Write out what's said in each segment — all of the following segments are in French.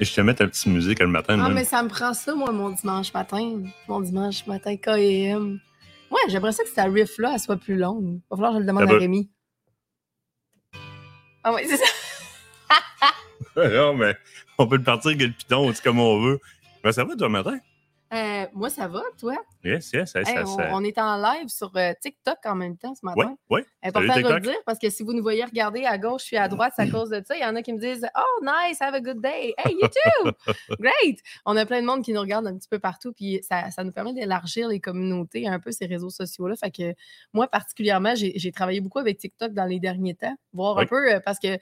Et je te mets ta petite musique le matin. Ah, même. mais ça me prend ça, moi, mon dimanche matin. Mon dimanche matin, KM. Ouais, j'aimerais ça que cette riff-là, elle soit plus longue. Va falloir que je le demande Ah à. Rémi. Ah ouais, c'est ça. non, mais on peut le partir avec le piton, c'est comme on veut. Ben, ça va, toi, le matin? Euh, moi, ça va, toi? Yes, yes, Hey, ça, on, ça- on est en live sur euh, TikTok en même temps ce matin. Ouais, ouais. Important Salut, de le dire parce que si vous nous voyez regarder à gauche puis à droite, c'est à cause de ça. Il y en a qui me disent Oh, nice, have a good day. Hey, you too. Great. On a plein de monde qui nous regarde un petit peu partout. Puis ça, ça nous permet d'élargir les communautés, un peu ces réseaux sociaux-là. Fait que moi, particulièrement, j'ai travaillé beaucoup avec TikTok dans les derniers temps, voir un Oui. peu euh, parce que.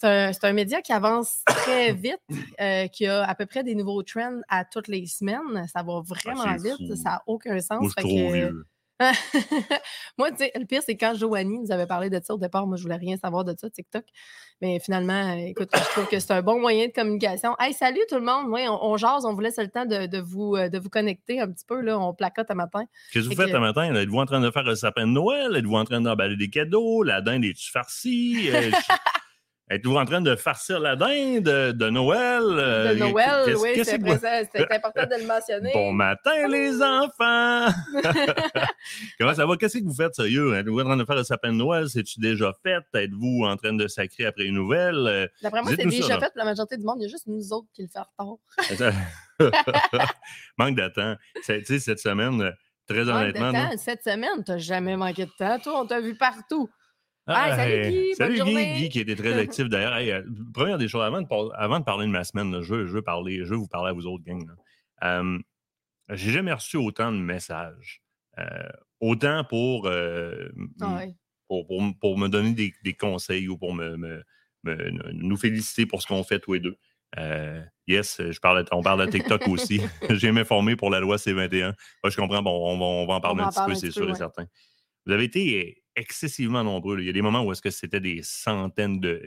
C'est un, média qui avance très vite, euh, qui a à peu près des nouveaux trends à toutes les semaines. Ça va vraiment Ah, vite. fou. Ça n'a aucun sens. Moi, je Fait suis trop que- vieux. moi, tu sais, le pire, c'est quand Joanie nous avait parlé de ça au départ. Moi, je voulais rien savoir de ça, TikTok. Mais finalement, euh, écoute, je trouve que c'est un bon moyen de communication. Hey, salut tout le monde. Oui, on, on jase, on vous laisse le temps de, de vous, euh, de vous connecter un petit peu. Là. On placote un matin. Qu'est-ce que vous Fait faites ce matin? Êtes-vous en train de faire le sapin de Noël? Êtes-vous en train d'emballer des cadeaux? La dinde est-tu farcie? Euh, Êtes-vous en train de farcir la dinde de, Noël? Euh, De Noël, qu'est-ce- oui, qu'est-ce c'est que- présent, c'est important de le mentionner. Bon matin, les enfants! Comment ça va? Qu'est-ce que vous faites, sérieux? Êtes-vous en train de faire le sapin de Noël? C'est-tu déjà fait? Êtes-vous en train de sacrer après une nouvelle? Euh, D'après moi, c'est dites-nous ça, déjà fait pour la majorité du monde. Il y a juste nous autres qui le faire tard. Manque de temps. C'est- Tu sais, cette semaine, euh, très Manque de honnêtement. temps. Cette semaine, t'as jamais manqué de temps. Toi, on t'a vu partout. Hey, salut, Guy, bonne Guy, journée. Guy qui était très actif d'ailleurs. Hey, euh, première des choses, avant de, par- avant de parler de ma semaine, là, je, veux, je, veux parler, je veux vous parler à vous autres, gang. là. Euh, J'ai jamais reçu autant de messages. Euh, autant pour, euh, Ah pour, pour, me donner des, des conseils ou pour me, me- me- nous féliciter pour ce qu'on fait tous les deux. Euh, yes, je parle, on parle de TikTok aussi. J'ai m'informé pour la loi C21. Moi, je comprends, bon, on va, on va en parler un petit peu, c'est sûr et certain. Vous avez été excessivement nombreux. là. Il y a des moments où est-ce que c'était des centaines de.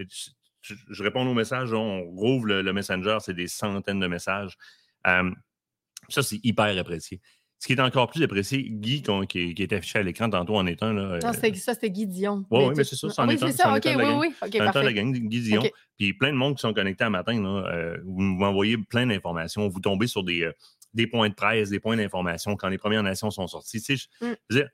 Je, je réponds aux messages, on rouvre le, le Messenger, c'est des centaines de messages. Euh, ça, c'est hyper apprécié. Ce qui est encore plus apprécié, Guy, qui, qui est affiché à l'écran tantôt en est un. Là, Non, euh, ça, c'était Guy Dion. Ouais, ouais, mais c'est ça, c'en oui, est c'est ça. est OK, oui, oui. OK, un temps de la parfait. gang, Guy Dion. Puis plein de monde qui sont connectés à matin. Là, euh, vous m'envoyez plein d'informations. Vous tombez sur des, euh, des points de presse, des points d'information quand les Premières Nations sont sorties. Tu sais, je- Mm. je veux dire,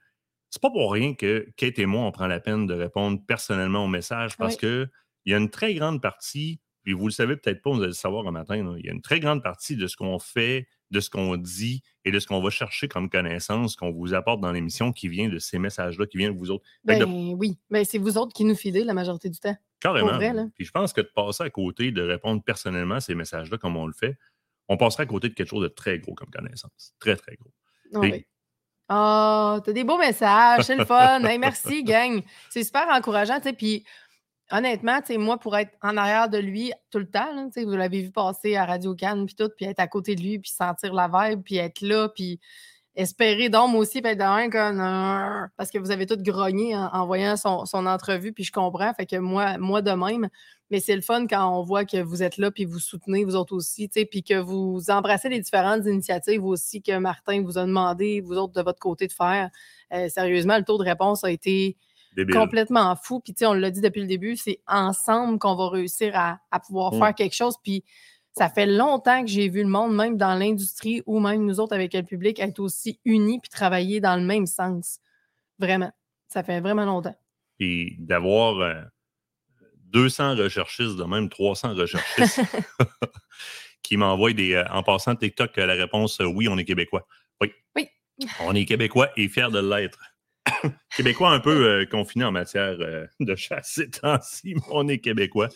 c'est pas pour rien que Kate et moi, on prend la peine de répondre personnellement aux messages parce Oui. que il y a une très grande partie, puis vous le savez peut-être pas, vous allez le savoir un matin, il y a une très grande partie de ce qu'on fait, de ce qu'on dit et de ce qu'on va chercher comme connaissance qu'on vous apporte dans l'émission qui vient de ces messages-là, qui vient de vous autres. De- Ben oui. Ben, c'est vous autres qui nous filez la majorité du temps. Carrément. vrai. Puis je pense que de passer à côté, de répondre personnellement à ces messages-là comme on le fait, on passerait à côté de quelque chose de très gros comme connaissance. Très, très gros. Ah oui. Ah, t'as des beaux messages, c'est le fun. Hey, merci, gang. C'est super encourageant, tu sais. Puis, honnêtement, moi, pour être en arrière de lui tout le temps, là, vous l'avez vu passer à Radio Cannes, puis tout, puis être à côté de lui, puis sentir la vibe, puis être là, puis espérer d'homme aussi, être dans un comme parce que vous avez tout grogné en, en voyant son, son entrevue, puis je comprends. Fait que moi, moi de même, mais c'est le fun quand on voit que vous êtes là, puis vous soutenez, vous autres aussi, puis que vous embrassez les différentes initiatives aussi que Martin vous a demandé, vous autres, de votre côté, de faire. Euh, sérieusement, le taux de réponse a été Débile. complètement fou. Puis, tu sais, on l'a dit depuis le début, c'est ensemble qu'on va réussir à, à pouvoir Mm. faire quelque chose. Puis, ça fait longtemps que j'ai vu le monde, même dans l'industrie ou même nous autres avec le public, être aussi unis puis travailler dans le même sens. Vraiment. Ça fait vraiment longtemps. Puis d'avoir euh, 200 recherchistes, de même 300 recherchistes, qui m'envoient des. euh, en passant TikTok, euh, la réponse euh, oui, on est Québécois. Oui. Oui. On est Québécois et fiers de l'être. Québécois un peu confinés en matière de chasse ces temps-ci, mais on est Québécois.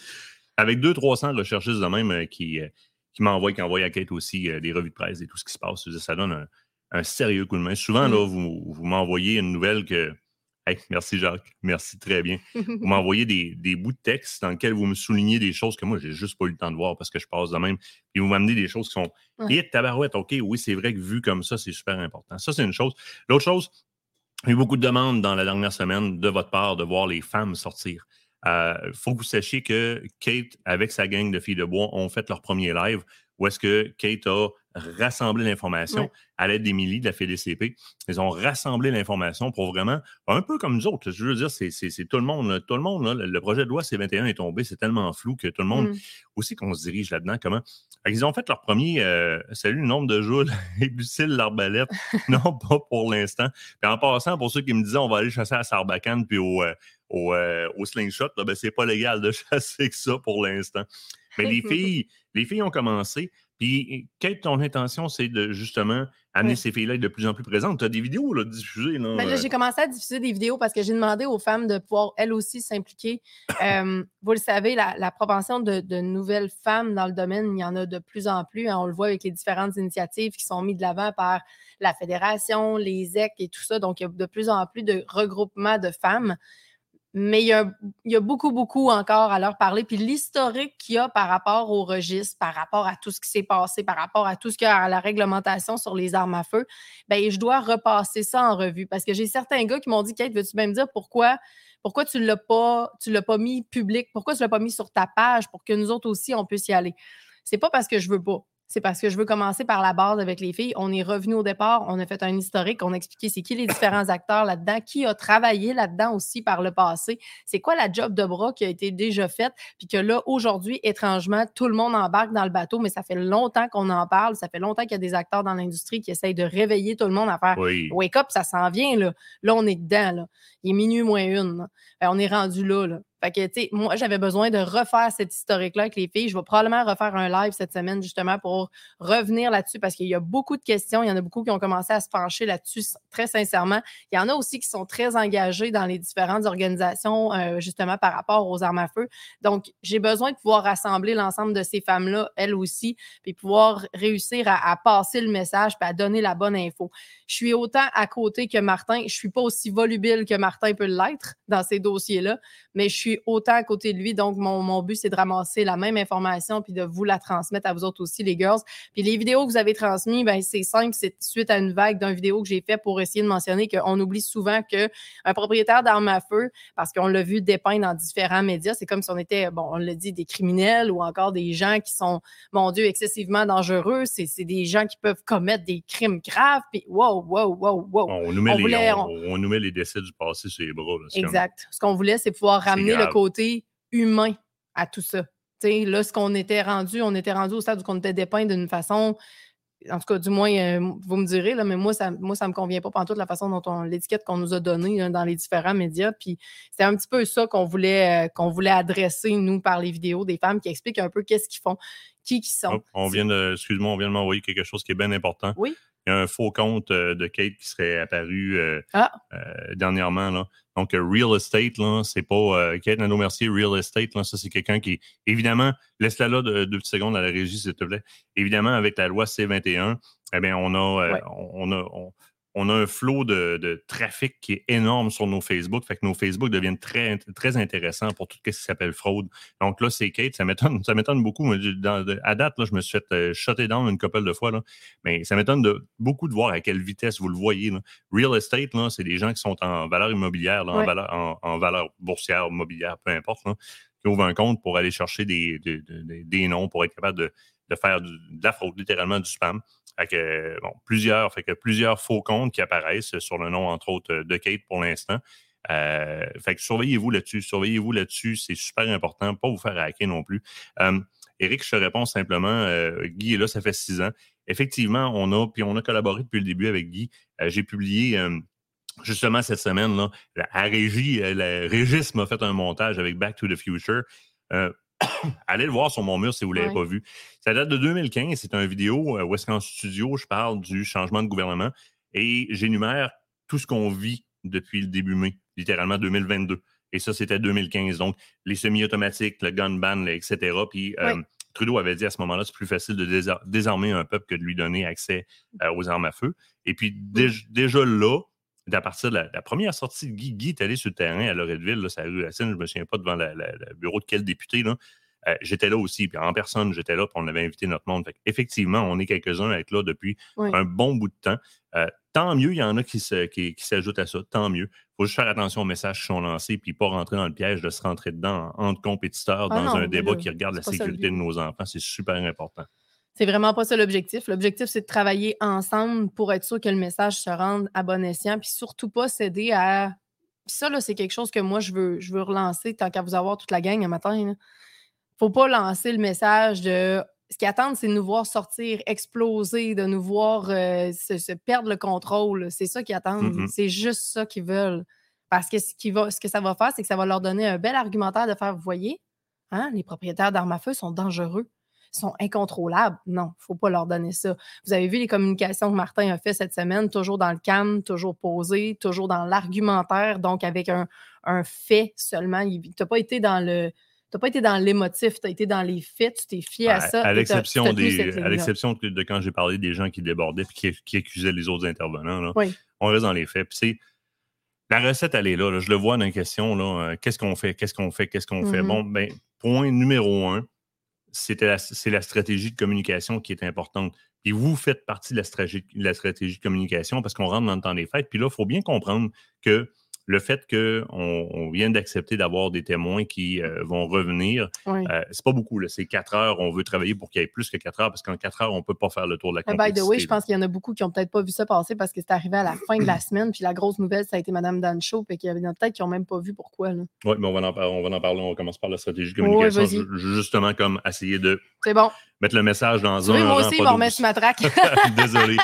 Avec 200-300 recherchistes de même euh, qui, euh, qui m'envoient, qui envoient à Kate aussi euh, des revues de presse et tout ce qui se passe. Ça donne un, un sérieux coup de main. Souvent, Mm. là, vous, vous m'envoyez une nouvelle que. Hey, merci Jacques, merci très bien. Vous m'envoyez des, des bouts de texte dans lesquels vous me soulignez des choses que moi, j'ai juste pas eu le temps de voir parce que je passe de même. Puis vous m'amenez des choses qui sont. Ouais. Et tabarouette, OK, oui, c'est vrai que vu comme ça, c'est super important. Ça, c'est une chose. L'autre chose, il y a eu beaucoup de demandes dans la dernière semaine de votre part de voir les femmes sortir. Il faut que vous sachiez que Kate, avec sa gang de filles de bois, ont fait leur premier live où est-ce que Kate a rassembler l'information à l'aide d'Émilie de la FDCP. Ils ont rassemblé l'information pour vraiment, un peu comme nous autres, je veux dire, c'est tout le monde. tout le monde, le projet de loi C21 est tombé, c'est tellement flou que tout le monde, mm. aussi qu'on se dirige là-dedans, comment. Ils ont fait leur premier, euh, salut le nombre de jours, Lucille l'arbalète. non, pas pour l'instant. Puis en passant, pour ceux qui me disaient, on va aller chasser à Sarbacane puis au, euh, euh, au, slingshot, ben, c'est pas légal de chasser que ça pour l'instant. Mais les filles, les filles ont commencé. Puis, quelle ton intention, c'est de justement amener ces filles-là de plus en plus présentes? Tu as des vidéos là, diffusées. Là, ben j'ai commencé à diffuser des vidéos parce que j'ai demandé aux femmes de pouvoir elles aussi s'impliquer. vous le savez, la, propension de, nouvelles femmes dans le domaine, il y en a de plus en plus. Hein. on le voit avec les différentes initiatives qui sont mises de l'avant par la Fédération, les EC et tout ça. Donc, il y a de plus en plus de regroupements de femmes mais il y, a, beaucoup, beaucoup encore à leur parler. Puis l'historique qu'il y a par rapport au registre, par rapport à tout ce qui s'est passé, par rapport à tout ce qu'il y a à la réglementation sur les armes à feu, bien, je dois repasser ça en revue. Parce que j'ai certains gars qui m'ont dit, Kate, veux-tu même dire pourquoi, pourquoi tu ne l'as pas, l'as pas mis public, pourquoi tu ne l'as pas mis sur ta page pour que nous autres aussi, on puisse y aller? C'est pas parce que je veux pas c'est parce que je veux commencer par la base avec les filles. On est revenu au départ, on a fait un historique, on a expliqué c'est qui les différents acteurs là-dedans, qui a travaillé là-dedans aussi par le passé, c'est quoi la job de bras qui a été déjà faite, puis que là, aujourd'hui, étrangement, tout le monde embarque dans le bateau, mais ça fait longtemps qu'on en parle, ça fait longtemps qu'il y a des acteurs dans l'industrie qui essayent de réveiller tout le monde à faire wake up, ça s'en vient, là. Là, on est dedans, là. Il est minuit moins une. Ben, on est rendu là, là. Fait que, tu sais, moi, j'avais besoin de refaire cette historique-là avec les filles. Je vais probablement refaire un live cette semaine, justement, pour revenir là-dessus parce qu'il y a beaucoup de questions. Il y en a beaucoup qui ont commencé à se pencher là-dessus, très sincèrement. Il y en a aussi qui sont très engagés dans les différentes organisations, euh, justement, par rapport aux armes à feu. Donc, j'ai besoin de pouvoir rassembler l'ensemble de ces femmes-là, elles aussi, puis pouvoir réussir à, passer le message puis à donner la bonne info. Je suis autant à côté que Martin. Je suis pas aussi volubile que Martin peut l'être dans ces dossiers-là, mais je suis autant à côté de lui. Donc, mon, but, c'est de ramasser la même information puis de vous la transmettre à vous autres aussi, les girls. Puis les vidéos que vous avez transmises, ben, c'est simple. C'est suite à une vague d'une vidéo que j'ai fait pour essayer de mentionner qu'on oublie souvent qu'un propriétaire d'armes à feu, parce qu'on l'a vu dépeindre dans différents médias, c'est comme si on était, bon, on l'a dit, des criminels ou encore des gens qui sont, mon Dieu, excessivement dangereux. C'est des gens qui peuvent commettre des crimes graves. Puis, wow, wow, wow, wow. On nous met, les, on, nous met les décès du passé sur les bras. exact. Ce qu'on voulait, c'est pouvoir ramener le côté humain à tout ça. là, ce qu'on était rendu, on était rendu au stade où on était dépeint d'une façon, en tout cas, du moins, euh, vous me direz, là, mais moi, ça moi, ça me convient pas toute la façon dont on l'étiquette qu'on nous a donnée dans les différents médias. Puis c'est un petit peu ça qu'on voulait, euh, qu'on voulait adresser, nous, par les vidéos des femmes qui expliquent un peu qu'est-ce qu'ils font, qui qui sont. on vient de, excuse-moi, on vient de m'envoyer quelque chose qui est bien important. Oui. Il y a un faux compte euh, de Kate qui serait apparu ah. dernièrement. Là. Donc, euh, real estate, là, c'est pas euh, Kate Nano-Mercier, real estate, là, ça, c'est quelqu'un qui, évidemment, laisse-la là deux, petites secondes à la régie, s'il te plaît. Évidemment, avec la loi C21, eh bien, on a, euh, on a, on a un flot de, trafic qui est énorme sur nos Facebook. Fait que nos Facebook deviennent très, très intéressants pour tout ce qui s'appelle fraude. Donc là, c'est Kate. Ça m'étonne, ça m'étonne beaucoup. à date, là, je me suis fait euh, shutter down une couple de fois. Là, mais ça m'étonne de, beaucoup de voir à quelle vitesse vous le voyez. Real estate, là, c'est des gens qui sont en valeur immobilière, en, valeur, en, valeur boursière, mobilière, peu importe, qui ouvrent un compte pour aller chercher des, des, noms, pour être capable de, de faire de la fraude, littéralement du spam. Fait plusieurs, fait que plusieurs faux comptes qui apparaissent sur le nom, entre autres, de Kate pour l'instant. Euh, fait que surveillez-vous là-dessus. Surveillez-vous là-dessus. C'est super important. Pas vous faire hacker non plus. Euh, Eric, je te réponds simplement. Euh, Guy est là, ça fait six ans. Effectivement, on a, puis on a collaboré depuis le début avec Guy. J'ai publié justement cette semaine, là, à Régie, la Régis m'a fait un montage avec Back to the Future. allez le voir sur mon mur si vous ne l'avez pas vu. Ça date de 2015. C'est une vidéo euh, où est-ce qu'en studio, je parle du changement de gouvernement et j'énumère tout ce qu'on vit depuis le début mai, littéralement 2022. Et ça, c'était 2015. Donc, les semi-automatiques, le gun ban, etc. Puis euh, Trudeau avait dit à ce moment-là, c'est plus facile de désarmer un peuple que de lui donner accès euh, aux armes à feu. Et puis, déjà là, à partir de la, première sortie de Guy, Guy est allé sur le terrain à Loretteville, ça rue la scène, je ne me souviens pas devant le bureau de quel député, là, euh, j'étais là aussi, puis en personne, j'étais là, puis on avait invité notre monde. Effectivement, on est quelques-uns à être là depuis un bon bout de temps. Euh, tant mieux, il y en a qui, s'ajoutent à ça, tant mieux. Il faut juste faire attention aux messages qui sont lancés, puis pas rentrer dans le piège de se rentrer dedans entre compétiteurs ah dans un débat qui regarde la sécurité de nos enfants. C'est super important C'est vraiment pas ça l'objectif. L'objectif, c'est de travailler ensemble pour être sûr que le message se rende à bon escient, puis surtout pas céder à. Ça, là, c'est quelque chose que moi, je veux, je veux relancer tant qu'à vous avoir toute la gang un matin. Il faut pas lancer le message de ce qu'ils attendent, c'est de nous voir sortir, exploser, de nous voir euh, se, perdre le contrôle. C'est ça qu'ils attendent. Mm-hmm. C'est juste ça qu'ils veulent. Parce que ce, qui va, ce que ça va faire, c'est que ça va leur donner un bel argumentaire de faire, vous voyez, hein, les propriétaires d'armes à feu sont dangereux, sont incontrôlables. Non, il ne faut pas leur donner ça. Vous avez vu les communications que Martin a fait cette semaine, toujours dans le calme, toujours posé, toujours dans l'argumentaire, donc avec un, fait seulement. Tu n'as pas été dans le tu n'as pas été dans l'émotif, tu as été dans les faits, tu t'es fié à ça. À l'exception de, quand j'ai parlé des gens qui débordaient et qui, accusaient les autres intervenants. On reste dans les faits. la recette, elle est là, Je le vois dans la question. Euh, qu'est-ce qu'on fait? Qu'est-ce qu'on fait? Qu'est-ce qu'on fait? Mm-hmm. Bon, ben, point numéro un, c'est la, stratégie de communication qui est importante. Et vous faites partie de la stratégie, de la stratégie de communication parce qu'on rentre dans le temps des fêtes. Puis là, il faut bien comprendre que le fait qu'on on vient d'accepter d'avoir des témoins qui euh, vont revenir, euh, c'est pas beaucoup. C'est quatre heures. On veut travailler pour qu'il y ait plus que quatre heures parce qu'en quatre heures, on ne peut pas faire le tour de la complexité. By the way, je pense qu'il y en a beaucoup qui n'ont peut-être pas vu ça passer parce que c'est arrivé à la fin de la semaine. Puis la grosse nouvelle, ça a été Mme Dancho. Puis qu'il y avait peut-être qui n'ont même pas vu pourquoi. Oui, mais on va, en, on va en parler. On commence par la stratégie de communication. justement, comme essayer de mettre le message dans un. Oui, moi aussi, ils vont remettre ma traque. Désolé.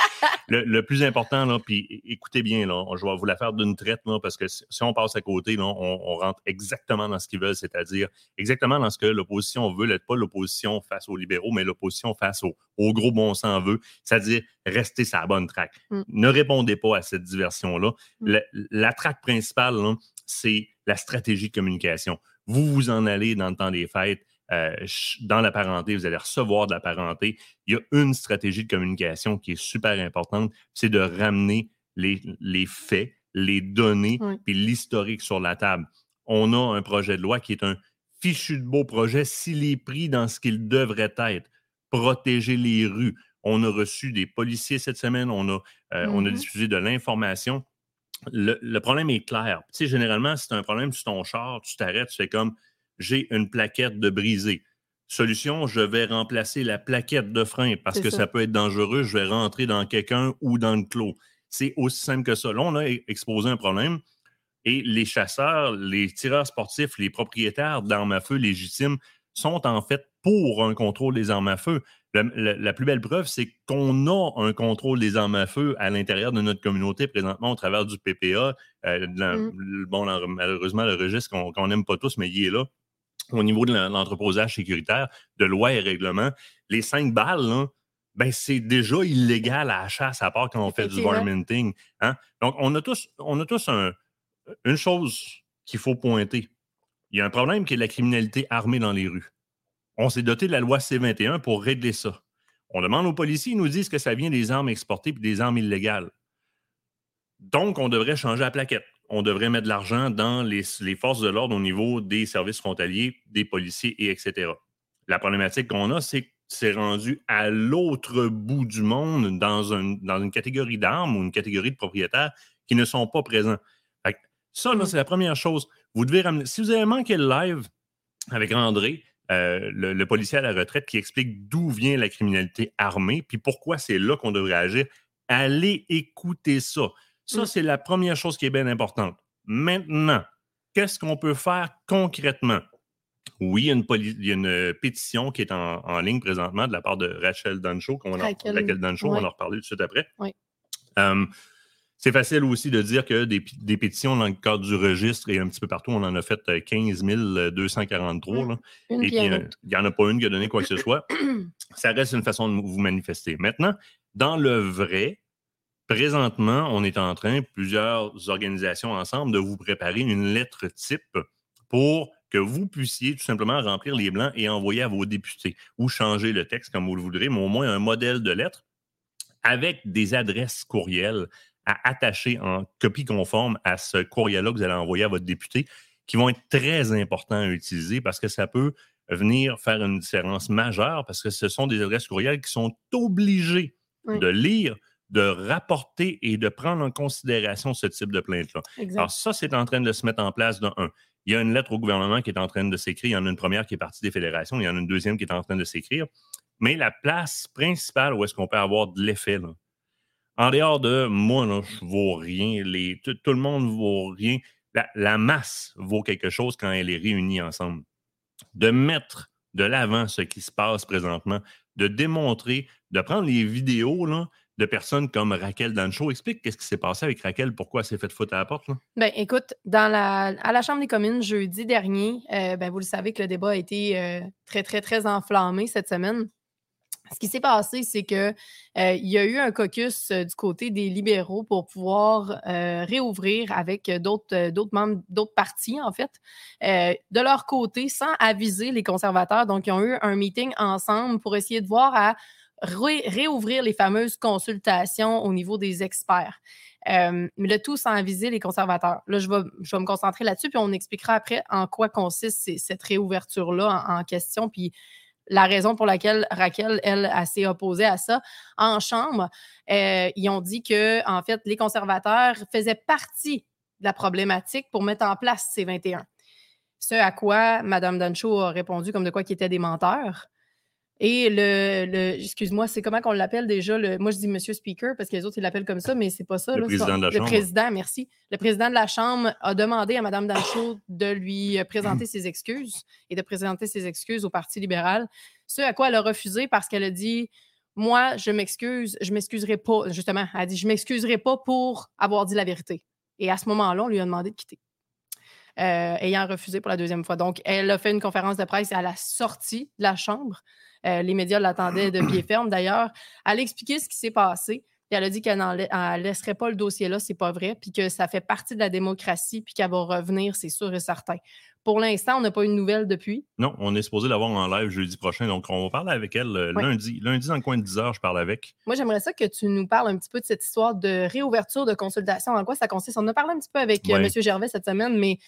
Le, plus important, là, puis écoutez bien, là, je vais vous la faire d'une traite, là, parce que si on passe à côté, là, on, rentre exactement dans ce qu'ils veulent, c'est-à-dire exactement dans ce que l'opposition veut, pas l'opposition face aux libéraux, mais l'opposition face au, gros bon sens veut, c'est-à-dire rester sur la bonne traque. Mm. Ne répondez pas à cette diversion-là. Mm. La, traque principale, c'est la stratégie de communication. Vous vous en allez dans le temps des fêtes euh, dans la parenté, vous allez recevoir de la parenté. Il y a une stratégie de communication qui est super importante, c'est de ramener les, les, faits, les données, puis l'historique sur la table. On a un projet de loi qui est un fichu de beau projet s'il est pris dans ce qu'il devrait être. Protéger les rues. On a reçu des policiers cette semaine, on a, euh, on a mm-hmm. diffusé de l'information. Le, le, problème est clair. Tu sais, généralement, si tu as un problème sur ton char, tu t'arrêtes, tu fais comme j'ai une plaquette de brisée. Solution, je vais remplacer la plaquette de frein parce que ça. peut être dangereux. Je vais rentrer dans quelqu'un ou dans le clos. C'est aussi simple que ça. Là, on a exposé un problème et les chasseurs, les tireurs sportifs, les propriétaires d'armes à feu légitimes sont en fait pour un contrôle des armes à feu. La, plus belle preuve, c'est qu'on a un contrôle des armes à feu à l'intérieur de notre communauté présentement au travers du PPA. Euh, mm. Bon, malheureusement, le registre qu'on n'aime pas tous, mais il est là au niveau de l'entreposage sécuritaire, de loi et règlement, les cinq balles, ben, c'est déjà illégal à la chasse, à part quand on fait du varminting. Hein? Donc, on a tous, on a tous une chose qu'il faut pointer. Il y a un problème qui est la criminalité armée dans les rues. On s'est doté de la loi C-21 pour régler ça. On demande aux policiers, ils nous disent que ça vient des armes exportées et des armes illégales. Donc, on devrait changer la plaquette on devrait mettre de l'argent dans les, forces de l'ordre au niveau des services frontaliers, des policiers et etc. La problématique qu'on a, c'est que c'est rendu à l'autre bout du monde dans, une catégorie d'armes ou une catégorie de propriétaires qui ne sont pas présents. ça, c'est la première chose. Vous devez ramener. Si vous avez manqué le live avec André, euh, le, policier à la retraite qui explique d'où vient la criminalité armée, puis pourquoi c'est là qu'on devrait agir, allez écouter ça. Ça, mmh. c'est la première chose qui est bien importante. Maintenant, qu'est-ce qu'on peut faire concrètement? Oui, il y a une, euh, pétition qui est en, ligne présentement de la part de Rachel Duncho, qu'on Rachel, on va en reparler tout de suite après. c'est facile aussi de dire que des, pétitions dans le cadre du registre et un petit peu partout, on en a fait 15 euh, 243. Mmh. et puis, il n'y en a pas une qui a donné quoi que ce soit. Ça reste une façon de vous manifester. Maintenant, dans le vrai, Présentement, on est en train, plusieurs organisations ensemble, de vous préparer une lettre type pour que vous puissiez tout simplement remplir les blancs et envoyer à vos députés ou changer le texte comme vous le voudrez, mais au moins un modèle de lettre avec des adresses courriels à attacher en copie conforme à ce courriel-là que vous allez envoyer à votre député, qui vont être très importants à utiliser parce que ça peut venir faire une différence majeure parce que ce sont des adresses courriels qui sont obligés de lire de rapporter et de prendre en considération ce type de plainte-là. Alors, ça, c'est en train de se mettre en place d'un. Un. Il y a une lettre au gouvernement qui est en train de s'écrire. Il y en a une première qui est partie des fédérations. Il y en a une deuxième qui est en train de s'écrire. Mais la place principale où est-ce qu'on peut avoir de l'effet, en dehors de moi, là, je ne vaux rien, les, tout, le monde ne vaut rien, la, masse vaut quelque chose quand elle est réunie ensemble. De mettre de l'avant ce qui se passe présentement, de démontrer, de prendre les vidéos là, de personnes comme Raquel Dancho. Explique qu'est-ce qui s'est passé avec Raquel, pourquoi elle s'est fait foutre à la porte. Là? Ben, écoute, dans la, à la Chambre des communes, jeudi dernier, euh, ben, vous le savez que le débat a été euh, très, très, très enflammé cette semaine. Ce qui s'est passé, c'est qu'il euh, y a eu un caucus du côté des libéraux pour pouvoir réouvrir avec d'autres membres, d'autres partis, en fait, de leur côté, sans aviser les conservateurs. Donc, ils ont eu un meeting ensemble pour essayer de voir à réouvrir les fameuses consultations au niveau des experts. mais le tout sans aviser les conservateurs. Là, je vais, je vais me concentrer là-dessus, puis on expliquera après en quoi consiste cette réouverture-là en, en, question. Puis la raison pour laquelle Raquel, elle, s'est opposée à ça. En Chambre, euh, ils ont dit que, en fait, les conservateurs faisaient partie de la problématique pour mettre en place ces 21. Ce à quoi Mme Dancho a répondu comme de quoi qui étaient des menteurs. Et le, excuse-moi, c'est comment qu'on l'appelle déjà? Le, moi, je dis Monsieur Speaker parce que les autres, ils l'appellent comme ça, mais c'est pas ça. Le président de la le président, merci. Le président de la Chambre a demandé à Mme Dancho de lui présenter ses excuses et de présenter ses excuses au Parti libéral. Ce à quoi elle a refusé parce qu'elle a dit Moi, je m'excuse, je m'excuserai pas. Justement, elle a dit Je m'excuserai pas pour avoir dit la vérité. Et à ce moment-là, on lui a demandé de quitter. Euh, ayant refusé pour la deuxième fois. Donc, elle a fait une conférence de presse à la sortie de la Chambre euh, les médias l'attendaient de pied ferme d'ailleurs. Elle a expliqué ce qui s'est passé. elle a dit qu'elle ne laisserait pas le dossier là, c'est pas vrai, puis que ça fait partie de la démocratie, puis qu'elle va revenir, c'est sûr et certain. Pour l'instant, on n'a pas eu de nouvelles depuis. Non, on est supposé l'avoir en live jeudi prochain, donc on va parler avec elle euh, lundi. Lundi, dans le coin de 10 heures, je parle avec. Moi, j'aimerais ça que tu nous parles un petit peu de cette histoire de réouverture de consultation. En quoi ça consiste? On a parlé un petit peu avec euh, M. Gervais cette semaine, mais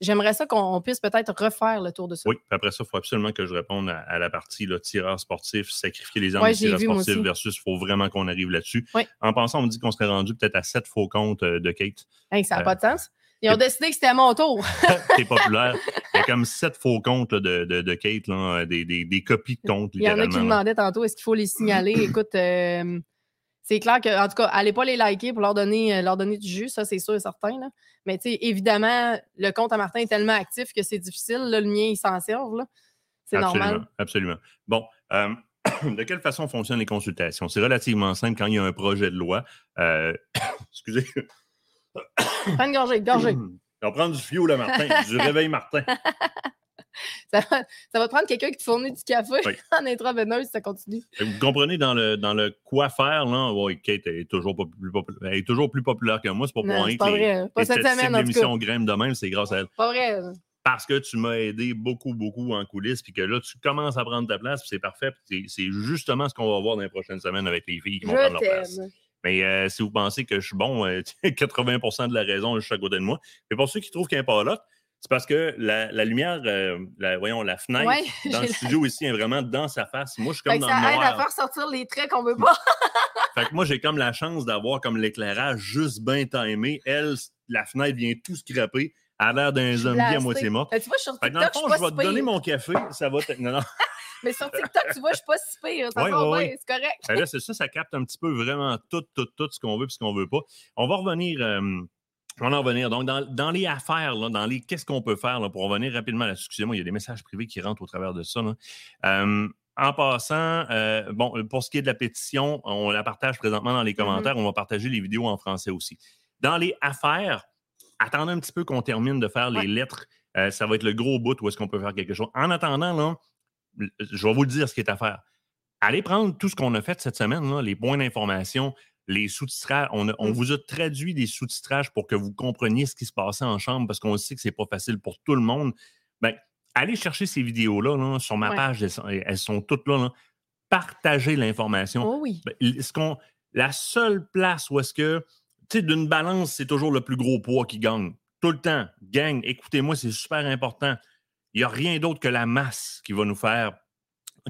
J'aimerais ça qu'on puisse peut-être refaire le tour de ça. Oui, après ça, il faut absolument que je réponde à, la partie là, tireur sportif, sacrifier les armes ouais, tireur sportif versus il faut vraiment qu'on arrive là-dessus. En pensant, on me dit qu'on serait rendu peut-être à sept faux comptes euh, de Kate. ça n'a pas de sens. Ils ont décidé que c'était à mon tour. C'est populaire. Il y a comme sept faux comptes de, de, Kate, là, des, des, des, copies de comptes. Il y en a qui demandaient tantôt est-ce qu'il faut les signaler? Écoute, euh, c'est clair que, en tout cas, allez pas les liker pour leur donner, euh, leur donner du jus, ça c'est sûr et certain. Là. Mais tu sais, évidemment, le compte à Martin est tellement actif que c'est difficile. le mien, il s'en sert. C'est normal. Absolument. Bon. Euh, de quelle façon fonctionnent les consultations? C'est relativement simple quand il y a un projet de loi. Euh, excusez. Prends une gorgée, gorgée. On va prendre du fioul, là, Martin. du réveil, Martin. ça, va, ça va prendre quelqu'un qui te fournit du café en intraveineuse si ça continue. Vous comprenez, dans le, dans le quoi faire, là, Kate est toujours, plus populaire, est toujours plus populaire que moi. C'est pas pour rien que pas vrai. Pas cette semaine, l'émission de même, c'est grâce à elle. Pas vrai. Parce que tu m'as aidé beaucoup, beaucoup en coulisses, puis que là, tu commences à prendre ta place, puis c'est parfait. C'est justement ce qu'on va voir dans les prochaines semaines avec les filles qui vont prendre leur place. Mais euh, si vous pensez que je suis bon, 80% euh, de la raison est juste à côté de moi. Mais pour ceux qui trouvent qu'il n'y a pas là, c'est parce que la, la lumière, euh, la, voyons, la fenêtre dans le studio ici est vraiment dans sa face. Moi, je suis comme dans ça le noir. Ça aide à faire sortir les traits qu'on veut pas. fait que moi, j'ai comme la chance d'avoir comme l'éclairage juste bien timé. Elle, la fenêtre vient tout scraper. Elle a l'air d'un zombie à moitié mort. Ben, tu vois, sur TikTok, dans le fond, je, vais te donner mon café. Ça va Non, non. Mais sur TikTok, tu vois, je suis pas si pire. Ça va c'est correct. Ben là, c'est ça, ça capte un petit peu vraiment tout, tout, tout ce qu'on veut et ce qu'on veut pas. On va revenir. Euh, je vais en revenir. Donc, dans, les affaires, dans les qu'est-ce qu'on peut faire pour revenir rapidement à la Excusez-moi, il y a des messages privés qui rentrent au travers de ça. Euh, en passant, euh, bon, pour ce qui est de la pétition, on la partage présentement dans les mm-hmm. commentaires. On va partager les vidéos en français aussi. Dans les affaires, attendez un petit peu qu'on termine de faire les lettres. Euh, ça va être le gros bout où est-ce qu'on peut faire quelque chose. En attendant, là, je vais vous dire ce qui est à faire. Allez prendre tout ce qu'on a fait cette semaine, les points d'information, les sous-titrages, on, mmh. vous a traduit des sous-titrages pour que vous compreniez ce qui se passait en chambre parce qu'on sait que c'est pas facile pour tout le monde. Ben, allez chercher ces vidéos-là sur ma page, elles sont, toutes là. Partagez l'information. Oh oui. Ben, ce qu'on, la seule place où est-ce que, tu sais, d'une balance, c'est toujours le plus gros poids qui gagne. Tout le temps. Gang, écoutez-moi, c'est super important. Il n'y a rien d'autre que la masse qui va nous faire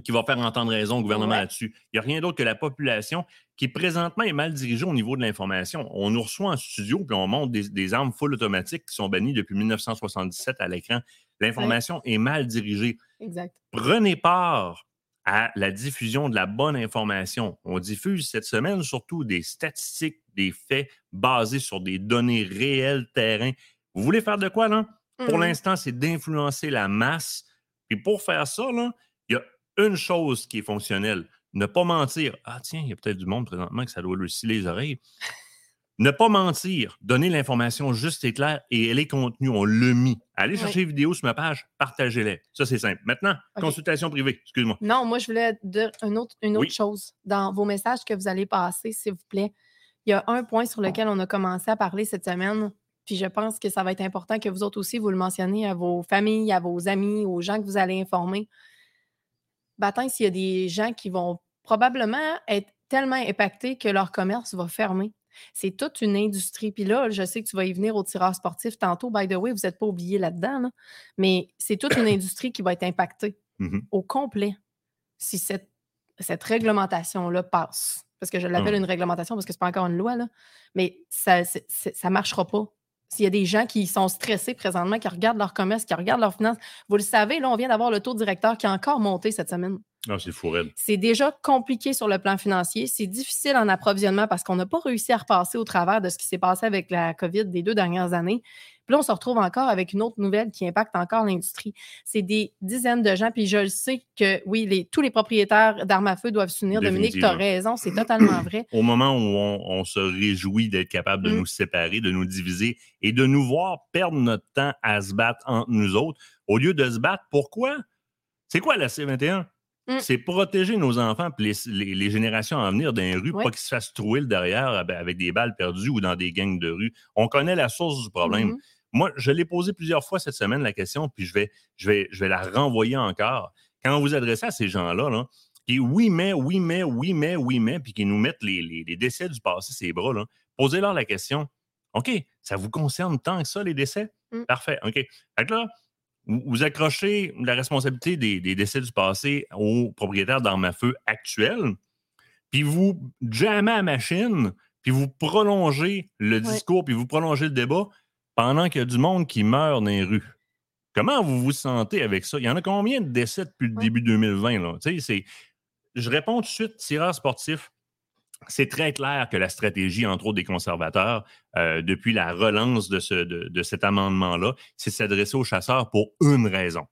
qui va faire entendre raison au gouvernement là-dessus. Il n'y a rien d'autre que la population qui présentement est mal dirigée au niveau de l'information. On nous reçoit en studio puis on montre des, armes full automatiques qui sont bannies depuis 1977 à l'écran. L'information est mal dirigée. Exact. Prenez part à la diffusion de la bonne information. On diffuse cette semaine surtout des statistiques, des faits basés sur des données réelles terrain. Vous voulez faire de quoi, là? Pour Mhm. l'instant, c'est d'influencer la masse. Puis pour faire ça, là, il y a une chose qui est fonctionnelle. Ne pas mentir. Ah, tiens, il y a peut-être du monde présentement que ça doit lui les oreilles. Ne pas mentir, donner l'information juste et claire et elle est contenue, on l'a mis. Allez Oui. chercher les vidéos sur ma page, partagez-les. Ça, c'est simple. Maintenant, consultation privée, excuse-moi. Non, moi, je voulais dire une autre, une autre Oui. chose. Dans vos messages que vous allez passer, s'il vous plaît, il y a un point sur lequel on a commencé à parler cette semaine. Puis je pense que ça va être important que vous autres aussi, vous le mentionnez à vos familles, à vos amis, aux gens que vous allez informer. Bâtin, s'il y a des gens qui vont probablement être tellement impactés que leur commerce va fermer. C'est toute une industrie. Puis là, je sais que tu vas y venir au tirage sportif tantôt. By the way, vous n'êtes pas oublié là-dedans. là. Mais c'est toute une industrie qui va être impactée Mhm. au complet si cette, cette réglementation-là passe. Parce que je l'appelle une réglementation parce que c'est pas encore une loi, là. mais ça ne marchera pas. S'il y a des gens qui sont stressés présentement, qui regardent leur commerce, qui regardent leurs finances, vous le savez, là, on vient d'avoir le taux directeur qui a encore monté cette semaine. Ah, c'est. C'est déjà compliqué sur le plan financier. C'est difficile en approvisionnement parce qu'on n'a pas réussi à repasser au travers de ce qui s'est passé avec la COVID des deux dernières années. Puis là, on se retrouve encore avec une autre nouvelle qui impacte encore l'industrie. C'est des dizaines de gens. Puis je le sais que, oui, les, tous les propriétaires d'armes à feu doivent s'unir. Dominique, tu as raison, c'est totalement vrai. Au moment où on, on se réjouit d'être capable de Mm. nous séparer, de nous diviser et de nous voir perdre notre temps à se battre entre nous autres, au lieu de se battre, pourquoi? C'est quoi la C21? Mm. C'est protéger nos enfants et les, les- les générations à venir dans les rues, pas qu'ils se fassent trouer le derrière avec- des balles perdues ou dans des gangs de rue. On connaît la source du problème. Mhm. Moi, je l'ai posé plusieurs fois cette semaine, la question, puis je vais, je vais, je vais la renvoyer encore. Quand vous vous adressez à ces gens-là, là, qui oui, mais, oui, mais, oui, mais, oui, mais, puis qui nous mettent les, les- les décès du passé, ces bras, là, posez-leur la question. OK, ça vous concerne tant que ça, les décès? Mm. Parfait, OK. Fait que là, vous, accrochez la responsabilité des, des décès du passé aux propriétaires d'armes à feu actuels, puis vous jammez à la machine, puis vous prolongez le discours, puis vous prolongez le débat pendant qu'il y a du monde qui meurt dans les rues. Comment vous vous sentez avec ça? Il y en a combien de décès depuis le Ouais. début 2020? Là? C'est- Je réponds tout de suite, tireur sportif. C'est très clair que la stratégie, entre autres des conservateurs, euh, depuis la relance de, ce, de, de cet amendement-là, c'est s'adresser aux chasseurs pour une raison.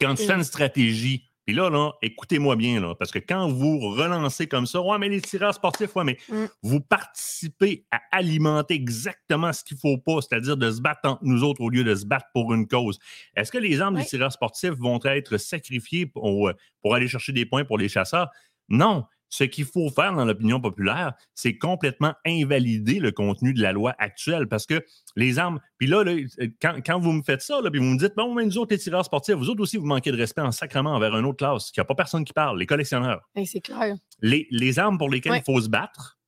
Quand tu fais une stratégie, puis là, là, écoutez-moi bien, là, parce que quand vous relancez comme ça, ouais, mais les tireurs sportifs, ouais, mais Mm. vous participez à alimenter exactement ce qu'il ne faut pas, c'est-à-dire de se battre entre nous autres au lieu de se battre pour une cause. Est-ce que les armes des tireurs sportifs vont être sacrifiées pour, euh, pour aller chercher des points pour les chasseurs? Non. Ce qu'il faut faire dans l'opinion populaire, c'est complètement invalider le contenu de la loi actuelle parce que les armes. Puis là, là, quand, quand vous me faites ça, là, puis vous me dites, bon, mais nous autres, les tireurs sportifs, vous autres aussi, vous manquez de respect en sacrement envers une autre classe, qu'il n'y a pas personne qui parle, les collectionneurs. Hey, c'est clair. Les, les armes pour lesquelles Ouais. il faut se battre,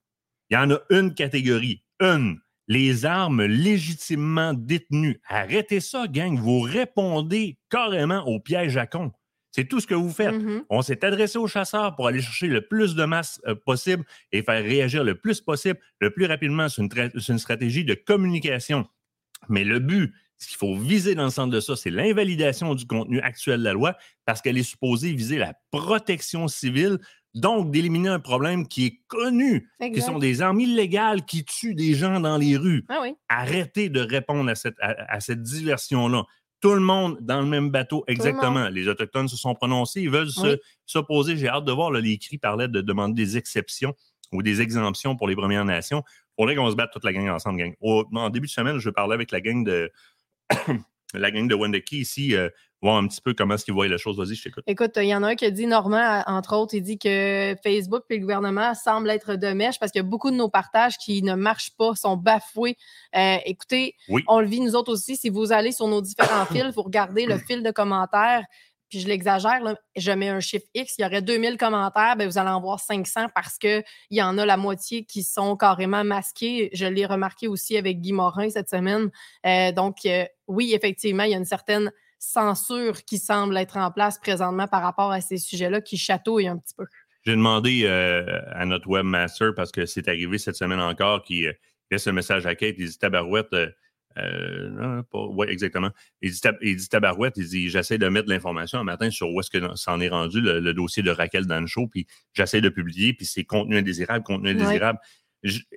il y en a une catégorie. Une. Les armes légitimement détenues. Arrêtez ça, gang. Vous répondez carrément au piège à con. C'est tout ce que vous faites. Mhm. On s'est adressé aux chasseurs pour aller chercher le plus de masse euh, possible et faire réagir le plus possible, le plus rapidement sur une, stratégie de communication. Mais le but, ce qu'il faut viser dans le centre de ça, c'est l'invalidation du contenu actuel de la loi parce qu'elle est supposée viser la protection civile, donc d'éliminer un problème qui est connu, qui sont des armes illégales qui tuent des gens dans les rues Ah oui. arrêtez de répondre à cette, à, à cette diversion-là. Tout le monde dans le même bateau, exactement. Les Autochtones se sont prononcés, ils veulent Oui. s'opposer. J'ai hâte de voir, là, les cris parlaient de demander des exceptions ou des exemptions pour les Premières Nations. Il faudrait qu'on se batte toute la gang ensemble, gang. Au, en début de semaine, je parlais avec la gang de la gang de Wendeki ici, euh, voir un petit peu comment est-ce qu'ils voient les choses. Vas-y, je t'écoute. Écoute, il y en a un qui a dit, Normand, entre autres, il dit que Facebook et le gouvernement semblent être de mèche parce qu'il y a beaucoup de nos partages qui ne marchent pas, sont bafoués. Euh, écoutez, Oui. on le vit nous autres aussi. Si vous allez sur nos différents fils, vous regardez le fil de commentaires, puis je l'exagère, là, je mets un chiffre X, il y aurait 2000 commentaires, ben vous allez en voir 500 parce qu'il y en a la moitié qui sont carrément masqués. Je l'ai remarqué aussi avec Guy Morin cette semaine. Euh, donc, euh, oui, effectivement, il y a une certaine censure qui semble être en place présentement par rapport à ces sujets-là qui chatouillent un petit peu. J'ai demandé euh, à notre webmaster, parce que c'est arrivé cette semaine encore, qui laisse un message à Kate, il dit Tabarouette, euh, oui, exactement. Il dit, il dit tabarouette, il dit j'essaie de mettre l'information un matin sur où est-ce que s'en est rendu le, dossier de Raquel dans le show, puis j'essaie de publier, puis c'est contenu indésirable, contenu indésirable.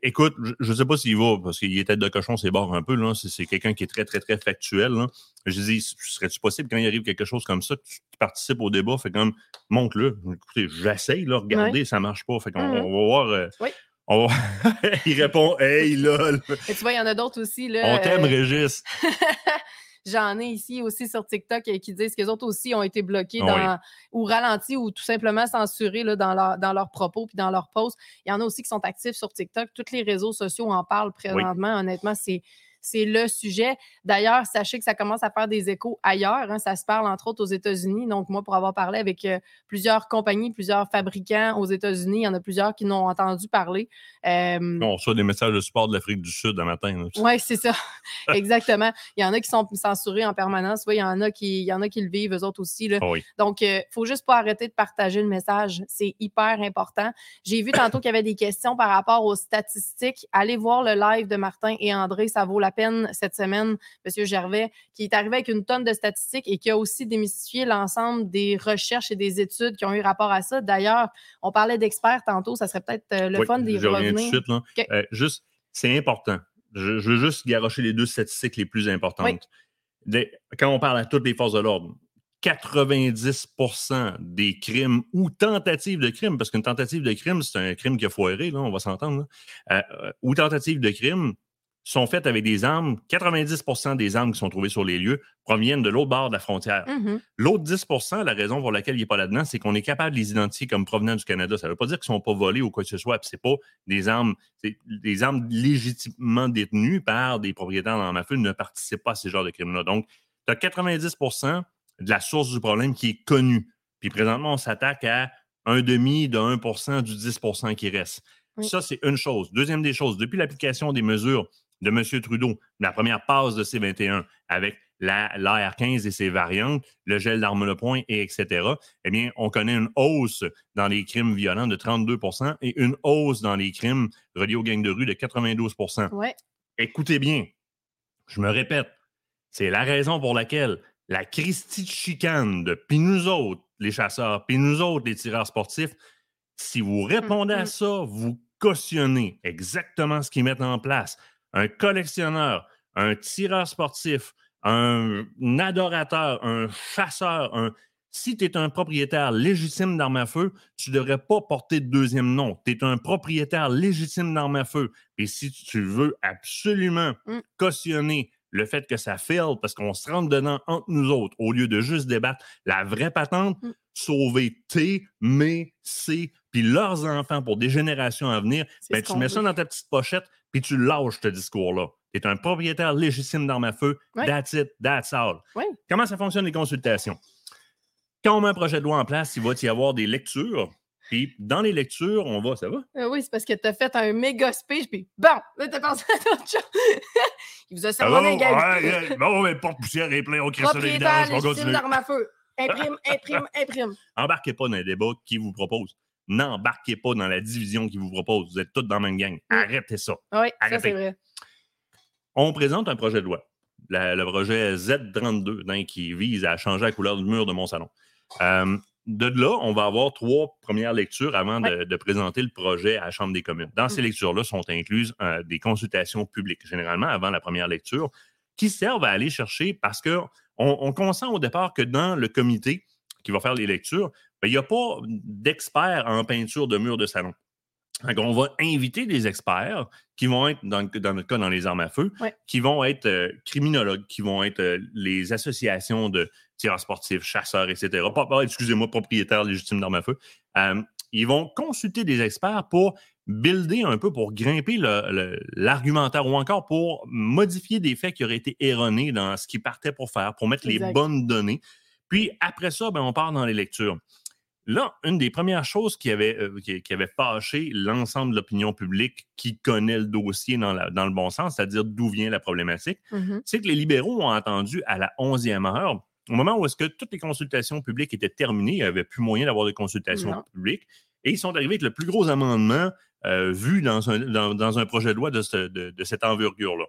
écoute, je ne sais pas s'il va, parce qu'il est tête de cochon, c'est barre un peu. Là. C'est, quelqu'un qui est très, très, très factuel. Là. Je dis, serait-tu possible quand il arrive quelque chose comme ça, que tu participes au débat, fait comme montre-le. Écoutez, j'essaye, là, regardez, ça ne marche pas. Fait qu'on mmh on va voir. Euh, oui. il répond Hey, lol. Et tu vois, il y en a d'autres aussi. Là, On t'aime, euh, Régis. J'en ai ici aussi sur TikTok euh, qui disent qu'ils autres aussi ont été bloqués dans, ou ralentis ou tout simplement censurés là, dans, leur, dans leurs propos puis dans leurs posts. Il y en a aussi qui sont actifs sur TikTok. Tous les réseaux sociaux en parlent présentement. Honnêtement, c'est c'est le sujet. D'ailleurs, sachez que ça commence à faire des échos ailleurs. Hein. Ça se parle entre autres aux États-Unis. Donc, moi, pour avoir parlé avec euh, plusieurs compagnies, plusieurs fabricants aux États-Unis, il y en a plusieurs qui n'ont entendu parler. on reçoit des messages de support de l'Afrique du Sud un matin. Oui, c'est ça. Exactement. Il y en a qui sont censurés en permanence. Oui, il y en a qui, il y en a qui le vivent, eux autres aussi. Là. Ah Donc, il euh, ne faut juste pas arrêter de partager le message. C'est hyper important. J'ai vu tantôt qu'il y avait des questions par rapport aux statistiques. Allez voir le live de Martin et André. Ça vaut la peine cette semaine, M. Gervais, qui est arrivé avec une tonne de statistiques et qui a aussi démystifié l'ensemble des recherches et des études qui ont eu rapport à ça. D'ailleurs, on parlait d'experts tantôt, ça serait peut-être euh, le fun d'y revenir. Tout de suite, euh, juste, c'est important. Je, veux juste garocher les deux statistiques les plus importantes. quand on parle à toutes les forces de l'ordre, 90% des crimes ou tentatives de crimes, parce qu'une tentative de crime, c'est un crime qui a foiré, là, on va s'entendre, euh, ou tentative de crime, sont faites avec des armes. 90% des armes qui sont trouvées sur les lieux proviennent de l'autre bord de la frontière. Mm-hmm. L'autre 10% la raison pour laquelle il n'est pas là-dedans, c'est qu'on est capable de les identifier comme provenant du Canada. Ça ne veut pas dire qu'ils ne sont pas volés ou quoi que ce soit. Ce pas des armes, des armes légitimement détenues par des propriétaires dans ma ne participent pas à ces genres de crimes-là. Donc, tu as 90% de la source du problème qui est connue. Puis présentement, on s'attaque à un demi de 1% du 10% qui reste. Ça, c'est une chose. Deuxième des choses, depuis l'application des mesures de M. Trudeau, la première passe de C-21 avec l'AR-15 et ses variantes, le gel d'armes le poing, et etc., eh bien, on connaît une hausse dans les crimes violents de 32% et une hausse dans les crimes reliés aux gangs de rue de 92% Écoutez bien, je me répète, c'est la raison pour laquelle la Christie de chicane de puis nous autres, les chasseurs, puis nous autres, les tireurs sportifs, si vous répondez à ça, vous cautionnez exactement ce qu'ils mettent en place un collectionneur, un tireur sportif, un adorateur, un chasseur, un... si tu es un propriétaire légitime d'armes à feu, tu ne devrais pas porter de deuxième nom. Tu es un propriétaire légitime d'armes à feu. Et si tu veux absolument mmh. cautionner le fait que ça fail parce qu'on se rentre dedans entre nous autres au lieu de juste débattre la vraie patente, mmh. sauver T, mais C, puis leurs enfants pour des générations à venir, ben, tu mets ça dans ta petite pochette, puis tu lâches ce discours-là. Tu es un propriétaire légitime d'armes à feu. That's it, that's all. Comment ça fonctionne les consultations? Quand on met un projet de loi en place, il va y avoir des lectures. Puis dans les lectures, on va, ça va? Euh, oui, c'est parce que tu as fait un méga speech, puis bon, là, t'as pensé à d'autres choses. il vous a servi un Bon, mais porte-poussière est plein, on crée ça Propriétaire légitime d'armes à feu. Imprime, imprime, imprime. Embarquez pas dans les débats qui vous proposent n'embarquez pas dans la division qu'ils vous proposent. Vous êtes tous dans la même gang. Arrêtez ça. Oui, ça c'est vrai. On présente un projet de loi, le projet Z32, qui vise à changer la couleur du mur de mon salon. Euh, de là, on va avoir trois premières lectures avant de, présenter le projet à la Chambre des communes. Dans ces mm. lectures-là sont incluses euh, des consultations publiques, généralement avant la première lecture, qui servent à aller chercher parce qu'on on consent au départ que dans le comité qui va faire les lectures, il n'y a pas d'experts en peinture de murs de salon. Donc, on va inviter des experts qui vont être, dans, notre cas, dans les armes à feu, qui vont être euh, criminologues, qui vont être euh, les associations de tireurs sportifs, chasseurs, etc. excusez-moi, propriétaires légitimes d'armes à feu. Euh, ils vont consulter des experts pour builder un peu, pour grimper l'argumentaire ou encore pour modifier des faits qui auraient été erronés dans ce qu'ils partaient pour faire, pour mettre les bonnes données. Puis après ça, ben, on part dans les lectures. Là, une des premières choses qui avait, euh, qui, avait fâché l'ensemble de l'opinion publique qui connaît le dossier dans, le bon sens, c'est-à-dire d'où vient la problématique, mm-hmm. c'est que les libéraux ont entendu à la 11e heure, au moment où est-ce que toutes les consultations publiques étaient terminées, il n'y avait plus moyen d'avoir de consultations publiques, et ils sont arrivés avec le plus gros amendement euh, vu dans un, dans, un, projet de loi de, cette envergure-là.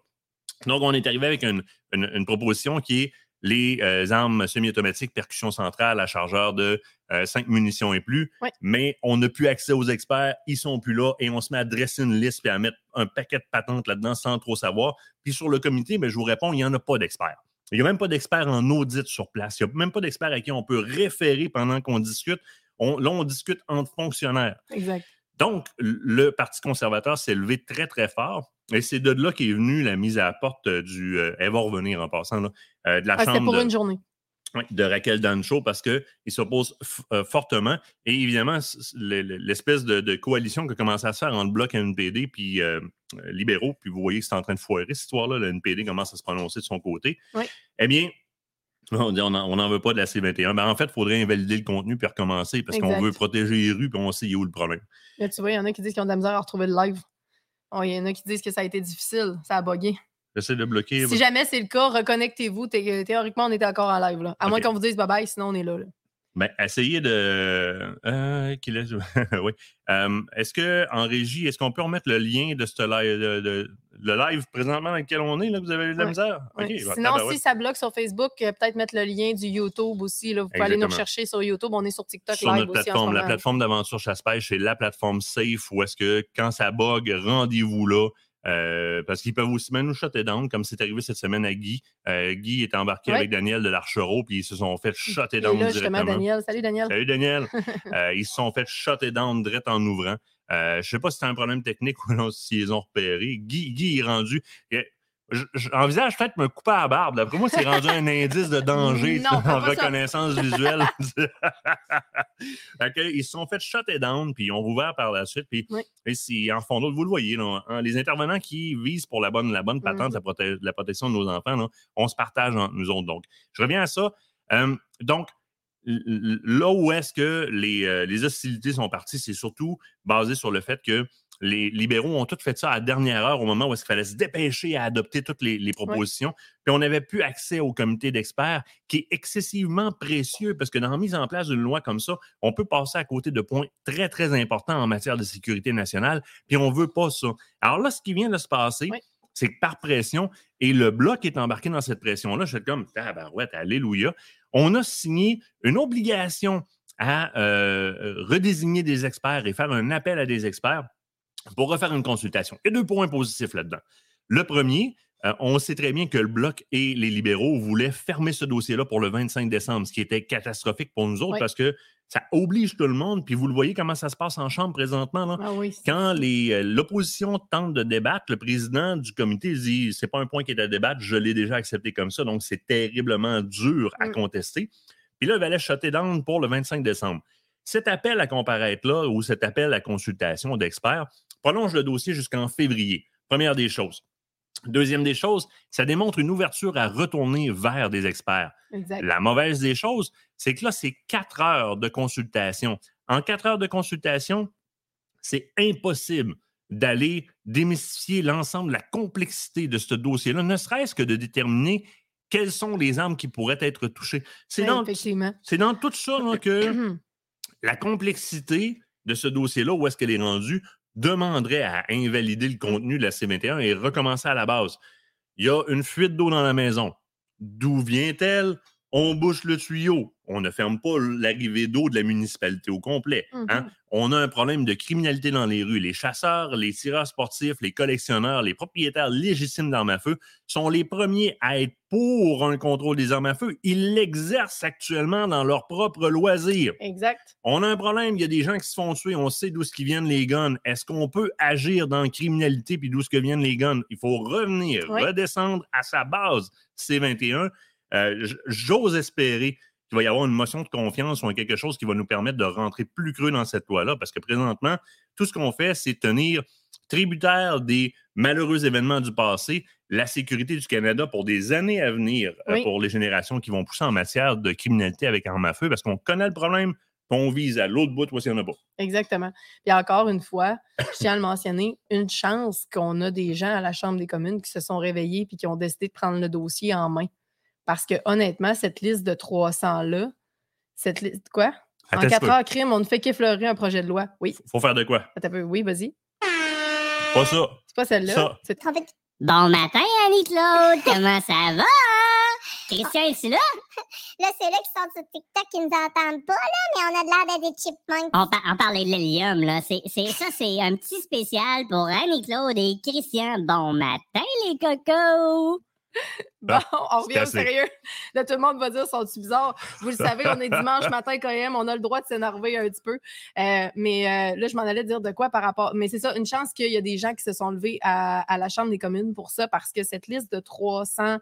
Donc, on est arrivé avec une, une, proposition qui est les euh, armes semi-automatiques, percussion centrale à chargeur de 5 euh, munitions et plus. Mais on n'a plus accès aux experts, ils sont plus là et on se met à dresser une liste et à mettre un paquet de patentes là-dedans sans trop savoir. Puis sur le comité, ben, je vous réponds, il n'y en a pas d'experts. Il n'y a même pas d'experts en audit sur place. Il n'y a même pas d'experts à qui on peut référer pendant qu'on discute. On, là, on discute entre fonctionnaires. Exact. Donc, le Parti conservateur s'est levé très, très fort. Et c'est de là qu'est venue la mise à la porte euh, du. Euh, elle va revenir en passant, là, euh, de la ah, Chambre. pour une journée. de Raquel Dancho parce qu'il s'oppose fortement. Et évidemment, l'espèce de, coalition qui a commencé à se faire entre Bloc et NPD puis libéraux, puis vous voyez que c'est en train de foirer cette histoire-là. Le NPD commence à se prononcer de son côté. Eh bien, on n'en veut pas de la C21. Ben, en fait, il faudrait invalider le contenu puis recommencer parce qu'on veut protéger les rues puis on sait où le problème. tu vois, il y en a qui disent qu'ils ont de la misère à retrouver le live. Il y en a qui disent que ça a été difficile, ça a bugué. J'essaie de bloquer. Si jamais c'est le cas, reconnectez-vous. Théoriquement, on était encore en live. Là. À moins qu'on vous dise bye bye, sinon on est là. Ben, essayez de. Euh, oui. Euh, est-ce qu'en régie, est-ce qu'on peut remettre le lien de ce live, de, le live présentement dans lequel on est, là, que vous avez eu de la misère? Sinon, si ça bloque sur Facebook, euh, peut-être mettre le lien du YouTube aussi. Là. Vous pouvez aller nous chercher sur YouTube. On est sur TikTok sur live notre plateforme, La plateforme d'aventure chasse-pêche, c'est la plateforme safe où est-ce que quand ça bug, rendez-vous là. Euh, parce qu'ils peuvent aussi même nous shotter down, comme c'est arrivé cette semaine à Guy. Euh, Guy est embarqué avec Daniel de l'Archereau, puis ils se sont fait shotter down là, directement. Daniel. Salut Daniel. Salut Daniel. euh, ils se sont fait shotter down direct en ouvrant. Euh, je ne sais pas si c'est un problème technique ou non, s'ils ont repéré. Guy, Guy est rendu j'envisage peut-être me couper à la barbe. D'après moi, c'est rendu un indice de danger en reconnaissance visuelle. ils se sont fait shutter down, puis ils ont ouvert par la suite. Puis en fond d'autres, vous le voyez, hein, les intervenants qui visent pour la bonne, la bonne patente, mm-hmm. la, protection de nos enfants, on se partage entre nous autres. Donc, je reviens à ça. Euh, donc, là où est-ce que les, euh, les, hostilités sont parties, c'est surtout basé sur le fait que les libéraux ont tout fait ça à la dernière heure, au moment où il fallait se dépêcher à adopter toutes les, propositions. Puis on n'avait plus accès au comité d'experts, qui est excessivement précieux, parce que dans la mise en place d'une loi comme ça, on peut passer à côté de points très, très importants en matière de sécurité nationale, puis on ne veut pas ça. Alors là, ce qui vient de se passer, c'est que par pression, et le bloc est embarqué dans cette pression-là, je suis comme, tabarouette, alléluia, on a signé une obligation à euh, redésigner des experts et faire un appel à des experts pour refaire une consultation. Il y a deux points positifs là-dedans. Le premier, euh, on sait très bien que le Bloc et les libéraux voulaient fermer ce dossier-là pour le 25 décembre, ce qui était catastrophique pour nous autres parce que ça oblige tout le monde. Puis vous le voyez comment ça se passe en Chambre présentement. Ah Quand euh, l'opposition tente de débattre, le président du comité dit c'est pas un point qui est à débattre, je l'ai déjà accepté comme ça, donc c'est terriblement dur à mm. contester. Puis là, il allait shutter down pour le 25 décembre. Cet appel à comparaître là ou cet appel à consultation d'experts prolonge le dossier jusqu'en février. Première des choses. Deuxième des choses, ça démontre une ouverture à retourner vers des experts. La mauvaise des choses, c'est que là, c'est quatre heures de consultation. En quatre heures de consultation, c'est impossible d'aller démystifier l'ensemble, la complexité de ce dossier-là, ne serait-ce que de déterminer quelles sont les armes qui pourraient être touchées. C'est dans, dans, tout ça que la complexité de ce dossier-là, où est-ce qu'elle est rendue, demanderait à invalider le contenu de la C21 et recommencer à la base. Il y a une fuite d'eau dans la maison. D'où vient-elle? On bouche le tuyau. On ne ferme pas l'arrivée d'eau de la municipalité au complet. Hein. Mm-hmm. On a un problème de criminalité dans les rues. Les chasseurs, les tireurs sportifs, les collectionneurs, les propriétaires légitimes d'armes à feu sont les premiers à être pour un contrôle des armes à feu. Ils l'exercent actuellement dans leur propre loisir. Exact. On a un problème. Il y a des gens qui se font tuer. On sait d'où viennent les guns. Est-ce qu'on peut agir dans la criminalité puis d'où viennent les guns? Il faut revenir, redescendre à sa base C21 euh, j'ose espérer qu'il va y avoir une motion de confiance ou quelque chose qui va nous permettre de rentrer plus creux dans cette loi-là, parce que présentement, tout ce qu'on fait, c'est tenir tributaire des malheureux événements du passé la sécurité du Canada pour des années à venir, euh, pour les générations qui vont pousser en matière de criminalité avec armes à feu, parce qu'on connaît le problème, on vise à l'autre bout, voici, on a pas. Exactement. Puis encore une fois, je tiens à le mentionner, une chance qu'on a des gens à la Chambre des communes qui se sont réveillés et qui ont décidé de prendre le dossier en main. Parce que honnêtement, cette liste de 300-là, cette liste. Quoi? en 4 heures crime, on ne fait qu'effleurer un projet de loi. Oui. Faut faire de quoi? Oui, vas-y. Pas ça. C'est pas celle-là. En fait, Bon matin, Annie-Claude, comment ça va? Christian, est là? Là, c'est là qui sont sur TikTok qui nous entendent pas, là, mais on a de l'air de des chipmunks. On, on parlait de l'hélium, là. C'est, ça, c'est un petit spécial pour Annie-Claude et Christian. Bon matin, les cocos! Bon, on revient au sérieux. Là, tout le monde va dire sont-tu bizarres? Vous le savez, on est dimanche matin quand même, on a le droit de s'énerver un petit peu. Euh, mais euh, là, je m'en allais dire de quoi par rapport. Mais c'est ça, une chance qu'il y a des gens qui se sont levés à, à, la Chambre des communes pour ça, parce que cette liste de 300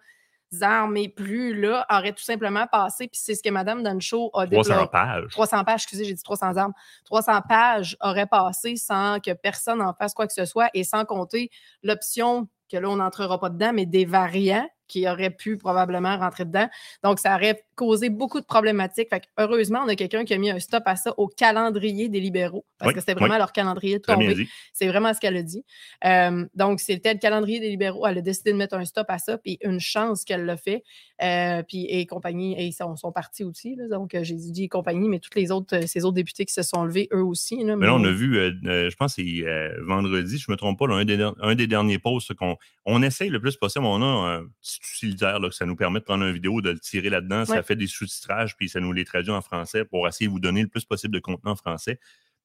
armes et plus, là, aurait tout simplement passé. Puis c'est ce que Mme Duncho a dit. 300 pages. 300 pages, excusez, j'ai dit 300 armes. 300 pages auraient passé sans que personne en fasse quoi que ce soit et sans compter l'option que là, on n'entrera pas dedans, mais des variants qui auraient pu probablement rentrer dedans. Donc, ça aurait causé beaucoup de problématiques. Fait heureusement, on a quelqu'un qui a mis un stop à ça au calendrier des libéraux, parce que c'était vraiment leur calendrier de tomber. C'est vraiment ce qu'elle a dit. Euh, donc, c'était le calendrier des libéraux. Elle a décidé de mettre un stop à ça, puis une chance qu'elle l'a fait. Euh, puis, et compagnie, et ils sont, sont partis aussi. donc, j'ai dit compagnie, mais tous les autres, ces autres députés qui se sont levés, eux aussi. mais là, on a vu, euh, je pense c'est vendredi, je ne me trompe pas, un, des, un, des, derniers posts qu'on on essaye le plus possible. On a un utilitaire, là, que ça nous permet de prendre une vidéo, de le tirer là-dedans. Ça fait des sous-titrages, puis ça nous les traduit en français pour essayer de vous donner le plus possible de contenu en français.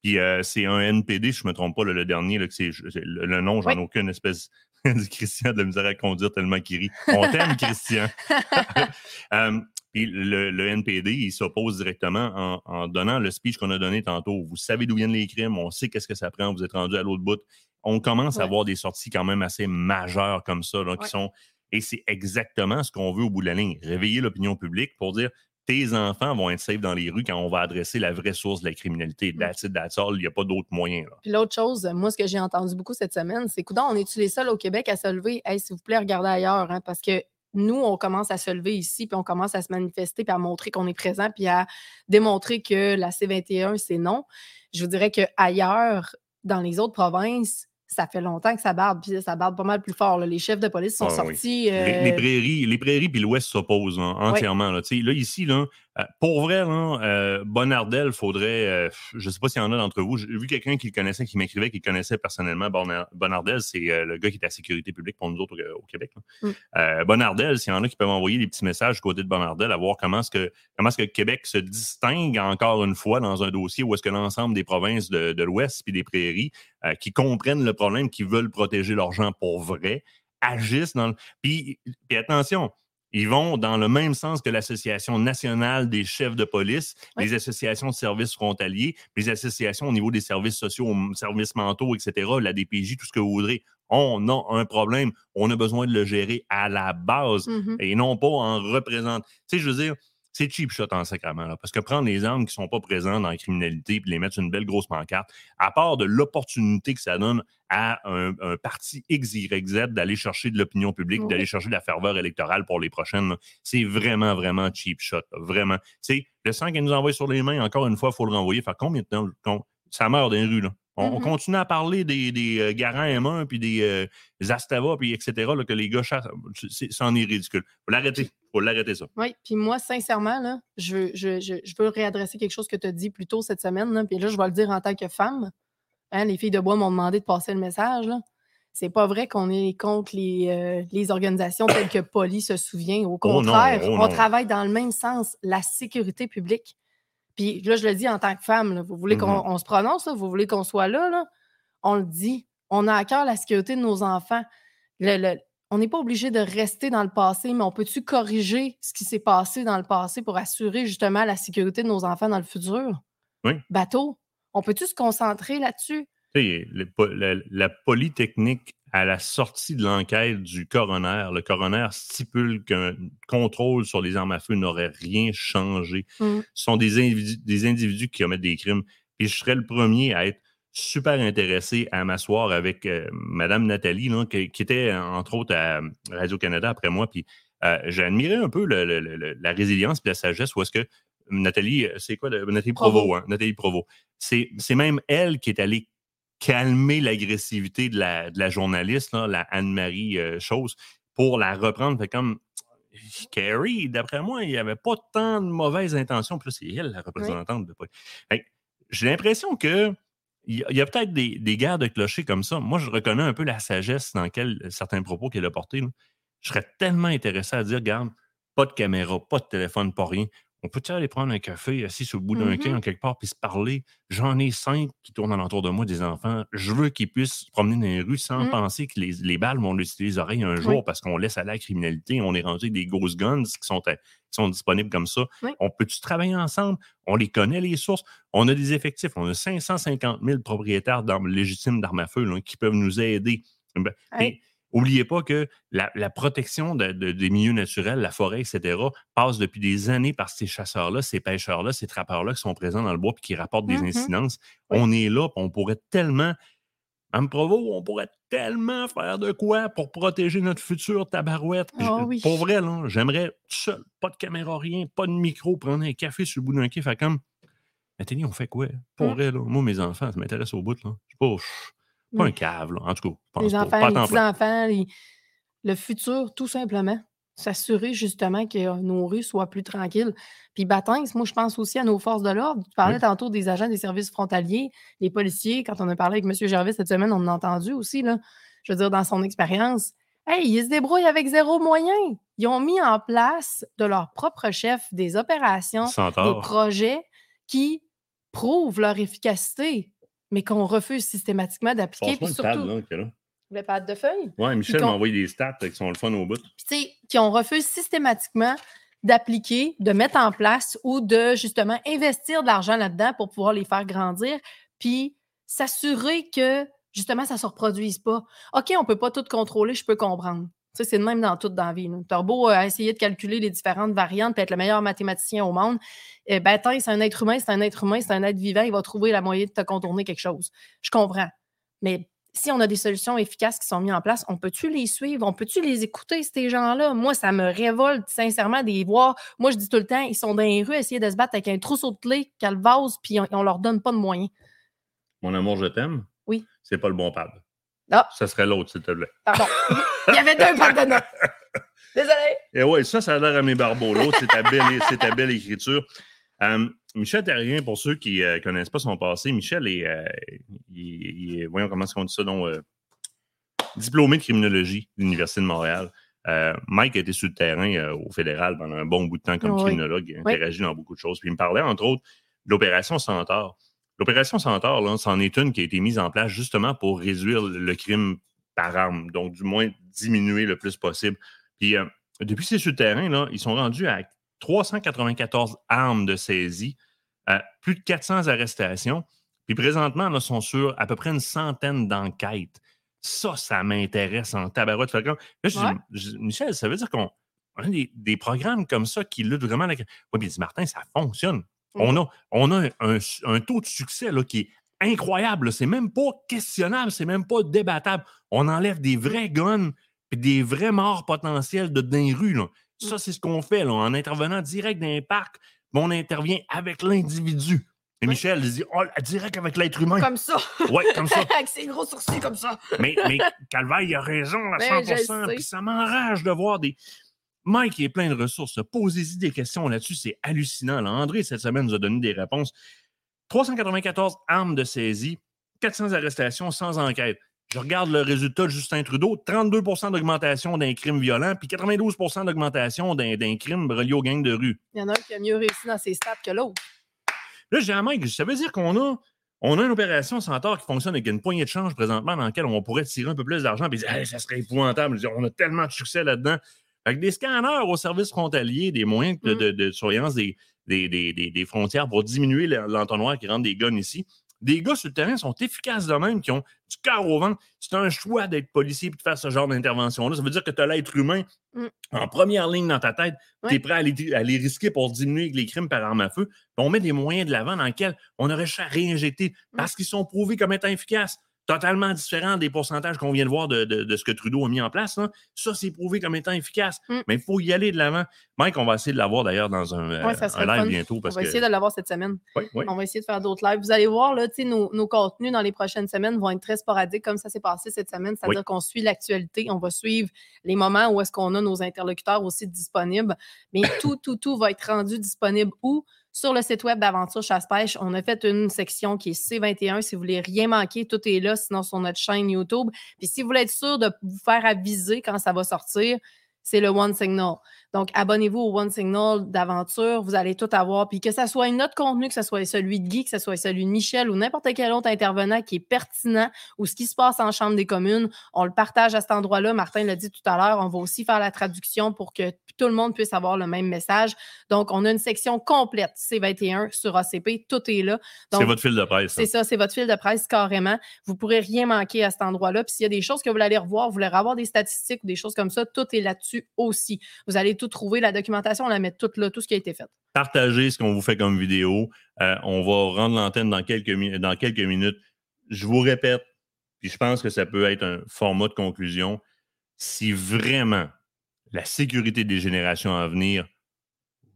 Puis euh, c'est un NPD, si je ne me trompe pas, le dernier, là, que c'est, le, nom, j'en ai aucune espèce de Christian de la misère à conduire tellement qu'il rit. On t'aime, Christian. Euh, puis le, NPD, il s'oppose directement en, donnant le speech qu'on a donné tantôt. Vous savez d'où viennent les crimes, on sait qu'est-ce que ça prend, vous êtes rendu à l'autre bout. On commence à avoir des sorties quand même assez majeures comme ça, qui sont et c'est exactement ce qu'on veut au bout de la ligne. Réveiller l'opinion publique pour dire tes enfants vont être safe dans les rues quand on va adresser la vraie source de la criminalité. Mm. That's it, that's all. Il n'y a pas d'autre moyen. Puis l'autre chose, moi, ce que j'ai entendu beaucoup cette semaine, c'est qu'on on est-tu les seuls au Québec à se lever? Hey, s'il vous plaît, regardez ailleurs, hein, parce que nous, on commence à se lever ici, puis on commence à se manifester, puis à montrer qu'on est présent, puis à démontrer que la C21, c'est non. Je vous dirais qu'ailleurs, dans les autres provinces, ça fait longtemps que ça barde, puis ça barde pas mal plus fort. Les chefs de police sont ah sortis. Les, euh, prairies, les prairies puis l'Ouest s'opposent entièrement. Là. là, ici, là, pour vrai, là, euh, Bonardel, faudrait. Euh, je ne sais pas s'il y en a d'entre vous. J'ai vu quelqu'un qui le connaissait, qui m'écrivait, qui connaissait personnellement Bonardel. C'est le gars qui est à la sécurité publique pour nous autres au, Québec. Mm. Bonardel, s'il y en a qui peuvent envoyer des petits messages du côté de Bonardel à voir comment est-ce que, comment est-ce que Québec se distingue encore une fois dans un dossier où est-ce que l'ensemble des provinces de, de l'Ouest puis des prairies qui comprennent le problème, qui veulent protéger leurs gens pour vrai, agissent dans le. puis attention, ils vont dans le même sens que l'Association nationale des chefs de police, les associations de services frontaliers, les associations au niveau des services sociaux, services mentaux, etc., la DPJ, tout ce que vous voudrez. On a un problème. On a besoin de le gérer à la base mmh et non pas en représentant. Tu sais, je veux dire, c'est cheap shot en sacrament. Là, parce que prendre les armes qui ne sont pas présentes dans la criminalité et les mettre sur une belle grosse pancarte, à part de l'opportunité que ça donne à un, parti X, Y, Z d'aller chercher de l'opinion publique, d'aller chercher de la ferveur électorale pour les prochaines, c'est vraiment, vraiment cheap shot. vraiment. Sais, le sang qu'elle nous envoie sur les mains, encore une fois, il faut le renvoyer. Faire combien de temps? Ça meurt dans les rues, là. On, mm-hmm. continue à parler des, des euh, Garants M1 puis des, euh, Astava puis etc. Là, que les gars chassent. C'en est, ridicule. Faut l'arrêter. Faut l'arrêter ça. Oui, puis moi, sincèrement, là, je, veux, je, je, je, veux réadresser quelque chose que tu as dit plus tôt cette semaine. Là, puis là, je vais le dire en tant que femme. Hein, les filles de bois m'ont demandé de passer le message. Là. C'est pas vrai qu'on est contre les, euh, les organisations telles que Poli se souvient. Au oh contraire, oh on travaille dans le même sens, la sécurité publique. Puis là, je le dis en tant que femme, vous voulez qu'on mm-hmm. se prononce, vous voulez qu'on soit là, on le dit. On a à cœur la sécurité de nos enfants. on n'est pas obligé de rester dans le passé, mais on peut-tu corriger ce qui s'est passé dans le passé pour assurer justement la sécurité de nos enfants dans le futur? Oui. Bateau. On peut-tu se concentrer là-dessus? La, la, Polytechnique à la sortie de l'enquête du coroner, le coroner stipule qu'un contrôle sur les armes à feu n'aurait rien changé. Mmh. Ce sont des individus, des individus qui commettent des crimes. Et je serais le premier à être super intéressé à m'asseoir avec euh, Madame Nathalie, qui, était entre autres à Radio-Canada après moi. Puis euh, j'ai admiré un peu la résilience et la sagesse où est-ce que Nathalie, c'est quoi? Nathalie Provo, hein? Nathalie Provo. C'est même elle qui est allée calmer l'agressivité de la, de la, journaliste, la Anne-Marie euh, Chose, pour la reprendre. Fait comme Carrie, d'après moi, il n'y avait pas tant de mauvaises intentions. Puis là, c'est elle, la représentante de J'ai l'impression que il y a, peut-être des, des guerres de clochers comme ça. Moi, je reconnais un peu la sagesse dans quel, certains propos qu'elle a portés. là. Je serais tellement intéressé à dire, regarde, pas de caméra, pas de téléphone, pas rien. On peut-tu aller prendre un café assis sur le bout d'un Mhm. quai en quelque part puis se parler? J'en ai cinq qui tournent alentour de moi, des enfants. Je veux qu'ils puissent se promener dans les rues sans Mhm. penser que les, les balles vont lui les oreilles un jour Oui. parce qu'on laisse aller la criminalité. On est rendu avec des ghost guns qui sont, à- qui sont disponibles comme ça. Oui. On peut-tu travailler ensemble? On les connaît, les sources. On a des effectifs. On a 550 000 propriétaires d'armes légitimes d'armes à feu là, qui peuvent nous aider. Ben, Hey. et Oubliez pas que la, la protection de- de- des milieux naturels, la forêt, etc., passe depuis des années par ces chasseurs-là, ces pêcheurs-là, ces trappeurs-là qui sont présents dans le bois et qui rapportent des Mhm. incidences. Oui. On est là, on pourrait tellement, à me Provo, on pourrait tellement faire de quoi pour protéger notre futur tabarouette. Je- oui. Pour vrai, là, j'aimerais tout seul, pas de caméra, rien, pas de micro, prendre un café sur le bout d'un quai, faire comme. Nathalie, on fait quoi? Pour Mm. vrai, là, moi, mes enfants, ça m'intéresse au bout. Là. Je suis pas, pas un cave, là. En tout cas, pense Les enfants, Pas les petits-enfants, les- le futur, tout simplement. S'assurer justement que nos rues soient plus tranquilles. Puis Baptiste, moi, je pense aussi à nos forces de l'ordre. Tu parlais Oui. tantôt des agents des services frontaliers, les policiers. Quand on a parlé avec M. Gervais cette semaine, on a entendu aussi, là, je veux dire, dans son expérience. Hey, ils se débrouillent avec zéro moyen. Ils ont mis en place de leur propre chef des opérations, des projets qui prouvent leur efficacité, mais qu'on refuse systématiquement d'appliquer. Puis surtout, là, qui est là. le pad de feuilles? Ouais, Michel m'a envoyé des stats qui sont le fun au bout. Puis, tu sais, qui ont refusé systématiquement d'appliquer, de mettre en place ou de justement investir de l'argent là-dedans pour pouvoir les faire grandir, puis s'assurer que justement ça ne se reproduise pas. OK, on ne peut pas tout contrôler, je peux comprendre. Tu sais, c'est le même dans tout dans la vie. Tu as beau euh, essayer de calculer les différentes variantes, puis être le meilleur mathématicien au monde. Eh ben, attends, c'est un être humain, c'est un être humain, c'est un être vivant, il va trouver la moyen de te contourner quelque chose. Je comprends. Mais si on a des solutions efficaces qui sont mises en place, on peut-tu les suivre? On peut-tu les écouter, ces gens-là? Moi, ça me révolte sincèrement de les voir. Moi, je dis tout le temps, ils sont dans les rues essayer de se battre avec un trousseau de clés, calvase, puis on, on leur donne pas de moyens. Mon amour, je t'aime. Oui. C'est pas le bon pad. Ah. Ça serait l'autre, s'il te plaît. Pardon. Il y avait deux pattes de notes. Désolé. Et ouais, ça, ça a l'air à mes barbeaux. L'autre, c'est ta belle, c'est ta belle écriture. Euh, Michel Terrien, pour ceux qui ne connaissent pas son passé, Michel est, euh, il, il est- voyons comment est-ce qu'on dit ça, donc, euh, diplômé de criminologie de l'Université de Montréal. Euh, Mike a été sur le terrain euh, au fédéral pendant un bon bout de temps comme Oui. criminologue, il a interagi dans beaucoup de choses. Puis il me parlait, entre autres, de l'opération Centaure. L'opération Centaure, là, c'en est une qui a été mise en place justement pour réduire le crime par arme, donc du moins diminuer le plus possible. Puis euh, depuis ces terrain, là, ils sont rendus à 394 armes de saisie, euh, plus de 400 arrestations. Puis présentement, là, sont sur à peu près une centaine d'enquêtes. Ça, ça m'intéresse en tabarouette. Fait que Là, je dis, Ouais. je dis, Michel, ça veut dire qu'on on a des, des programmes comme ça qui luttent vraiment. la- Oui, puis il dit, Martin, ça fonctionne. On a, on a un, un taux de succès là, qui est incroyable. C'est même pas questionnable, c'est même pas débattable. On enlève des vrais guns et des vrais morts potentiels de, dans les rues. là. Ça, c'est ce qu'on fait là, en intervenant direct dans les parcs. mais On intervient avec l'individu. Et Oui. Michel il dit oh, direct avec l'être humain. Comme ça. Ouais, comme ça. avec ses gros sourcils comme ça. Mais, mais Calvaire, il a raison à Ben, je 100 le sais. Puis ça m'enrage de voir des. Mike est plein de ressources. Posez-y des questions là-dessus. C'est hallucinant. là. André, cette semaine, nous a donné des réponses. 394 armes de saisie, 400 arrestations sans enquête. Je regarde le résultat de Justin Trudeau 32% d'augmentation d'un crime violent, puis 92% d'augmentation d'un crime relié aux gangs de rue. Il y en a un qui a mieux réussi dans ses stats que l'autre. Là, dis à Mike, ça veut dire qu'on a, on a une opération Centaure qui fonctionne avec une poignée de change présentement dans laquelle on pourrait tirer un peu plus d'argent. Hey, ça serait épouvantable. On a tellement de succès là-dedans. Avec des scanners au service frontalier, des moyens de, Mm. de- de surveillance des, des, des- des- frontières pour diminuer le- l'entonnoir qui rentre des guns ici. Des gars sur le terrain sont efficaces de même, qui ont du cœur au ventre. C'est un choix d'être policier et de faire ce genre d'intervention-là. Ça veut dire que tu as l'être humain Mm. en première ligne dans ta tête. Tu es prêt à les, à les risquer pour diminuer les crimes par arme à feu. Puis on met des moyens de l'avant dans lesquels on aurait cherché à réinjecter parce qu'ils sont prouvés comme étant efficaces. Totalement différents des pourcentages qu'on vient de voir de, de- de ce que Trudeau a mis en place. là. Ça, c'est prouvé comme étant efficace. Mm. Mais il faut y aller de l'avant. Mike, on va essayer de l'avoir d'ailleurs dans un, euh, Ouais, ça un serait live fun. bientôt. On Parce va que... essayer de l'avoir cette semaine. Oui, oui. On va essayer de faire d'autres lives. Vous allez voir, là, nos, nos contenus dans les prochaines semaines vont être très sporadiques, comme ça s'est passé cette semaine. C'est-à-dire qu'on suit l'actualité, on va suivre les moments où est-ce qu'on a nos interlocuteurs aussi disponibles. Mais tout, tout, tout va être rendu disponible où? Sur le site web d'Aventure Chasse-Pêche, on a fait une section qui est C21. Si vous voulez rien manquer, tout est là, sinon sur notre chaîne YouTube. Puis si vous voulez être sûr de vous faire aviser quand ça va sortir, c'est le One Signal. Donc, abonnez-vous au One Signal d'aventure. Vous allez tout avoir. Puis que ce soit un autre contenu, que ce soit celui de Guy, que ce soit celui de Michel ou n'importe quel autre intervenant qui est pertinent ou ce qui se passe en Chambre des communes, on le partage à cet endroit-là. Martin l'a dit tout à l'heure. On va aussi faire la traduction pour que tout le monde puisse avoir le même message. Donc, on a une section complète C21 sur ACP. Tout est là. C'est votre fil de presse. ça. c'est ça, c'est votre fil de presse carrément. Vous pourrez rien manquer à cet endroit-là. Puis s'il y a des choses que vous voulez aller revoir, vous voulez avoir des statistiques ou des choses comme ça, tout est là-dessus aussi. Vous allez tout trouver. La documentation, on la met toute là, tout ce qui a été fait. partagez ce qu'on vous fait comme vidéo. Euh, on va rendre l'antenne dans quelques, dans quelques minutes. Je vous répète, puis je pense que ça peut être un format de conclusion. Si vraiment la sécurité des générations à venir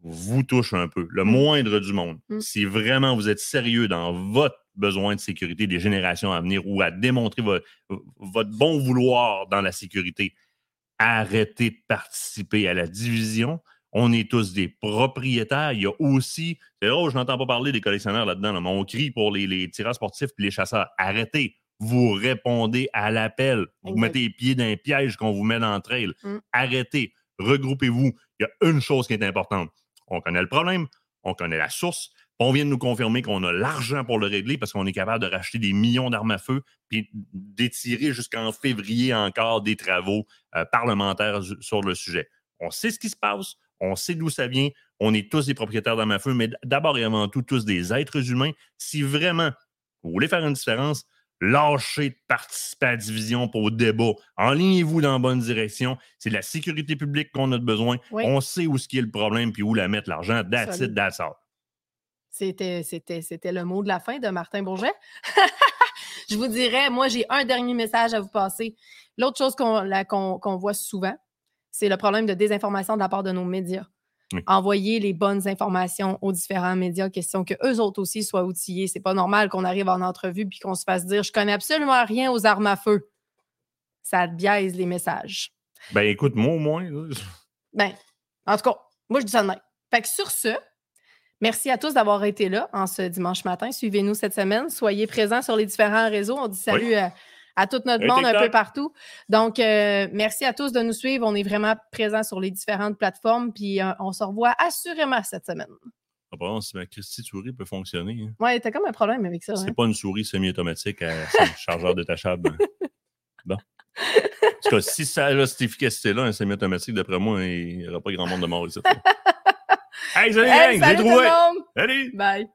vous touche un peu, le Mm. moindre du monde, Mm. si vraiment vous êtes sérieux dans votre besoin de sécurité des générations à venir ou à démontrer vo- votre bon vouloir dans la sécurité, arrêtez de participer à la division. On est tous des propriétaires. Il y a aussi, c'est drôle, je n'entends pas parler des collectionneurs là-dedans, là, mais on crie pour les, les tireurs sportifs et les chasseurs. Arrêtez. Vous répondez à l'appel. Vous Exact. mettez les pieds dans un piège qu'on vous met dans le trail. Mm. Arrêtez. Regroupez-vous. Il y a une chose qui est importante. On connaît le problème, on connaît la source. On vient de nous confirmer qu'on a l'argent pour le régler parce qu'on est capable de racheter des millions d'armes à feu puis d'étirer jusqu'en février encore des travaux euh, parlementaires su- sur le sujet. On sait ce qui se passe, on sait d'où ça vient, on est tous des propriétaires d'armes à feu, mais d'abord et avant tout, tous des êtres humains. Si vraiment vous voulez faire une différence, lâchez de participer à la division pour le débat. Enlignez-vous dans la bonne direction. C'est de la sécurité publique qu'on a besoin. Oui. On sait où ce qui est le problème puis où la mettre l'argent. That's it, Solide. that's all. C'était, c'était, c'était le mot de la fin de Martin Bourget. Je vous dirais, moi, j'ai un dernier message à vous passer. L'autre chose qu'on, la- qu'on- qu'on voit souvent, c'est le problème de désinformation de la part de nos médias. Oui. Envoyer les bonnes informations aux différents médias, question que eux autres aussi soient outillés. C'est pas normal qu'on arrive en entrevue puis qu'on se fasse dire je connais absolument rien aux armes à feu. Ça biaise les messages. Ben écoute, moi au moins, Ben, en tout cas, moi, je dis ça de même. Fait que sur ce, merci à tous d'avoir été là en ce dimanche matin. Suivez-nous cette semaine. Soyez présents sur les différents réseaux. On dit salut à, à tout notre monde un peu partout. Donc, euh, merci à tous de nous suivre. On est vraiment présents sur les différentes plateformes. Puis, euh, on se revoit assurément cette semaine. apparemment, si ma Christie souris peut fonctionner. hein. Ouais, t'as comme un problème avec ça. hein? C'est pas une souris semi-automatique à chargeur détachable. Bon. En tout cas, si ça a cette efficacité-là, un semi-automatique, d'après moi, il n'y aura pas grand monde de mort ici. hey, salut, Hey, gang, salut tout trouvé! le monde! Allez! Bye!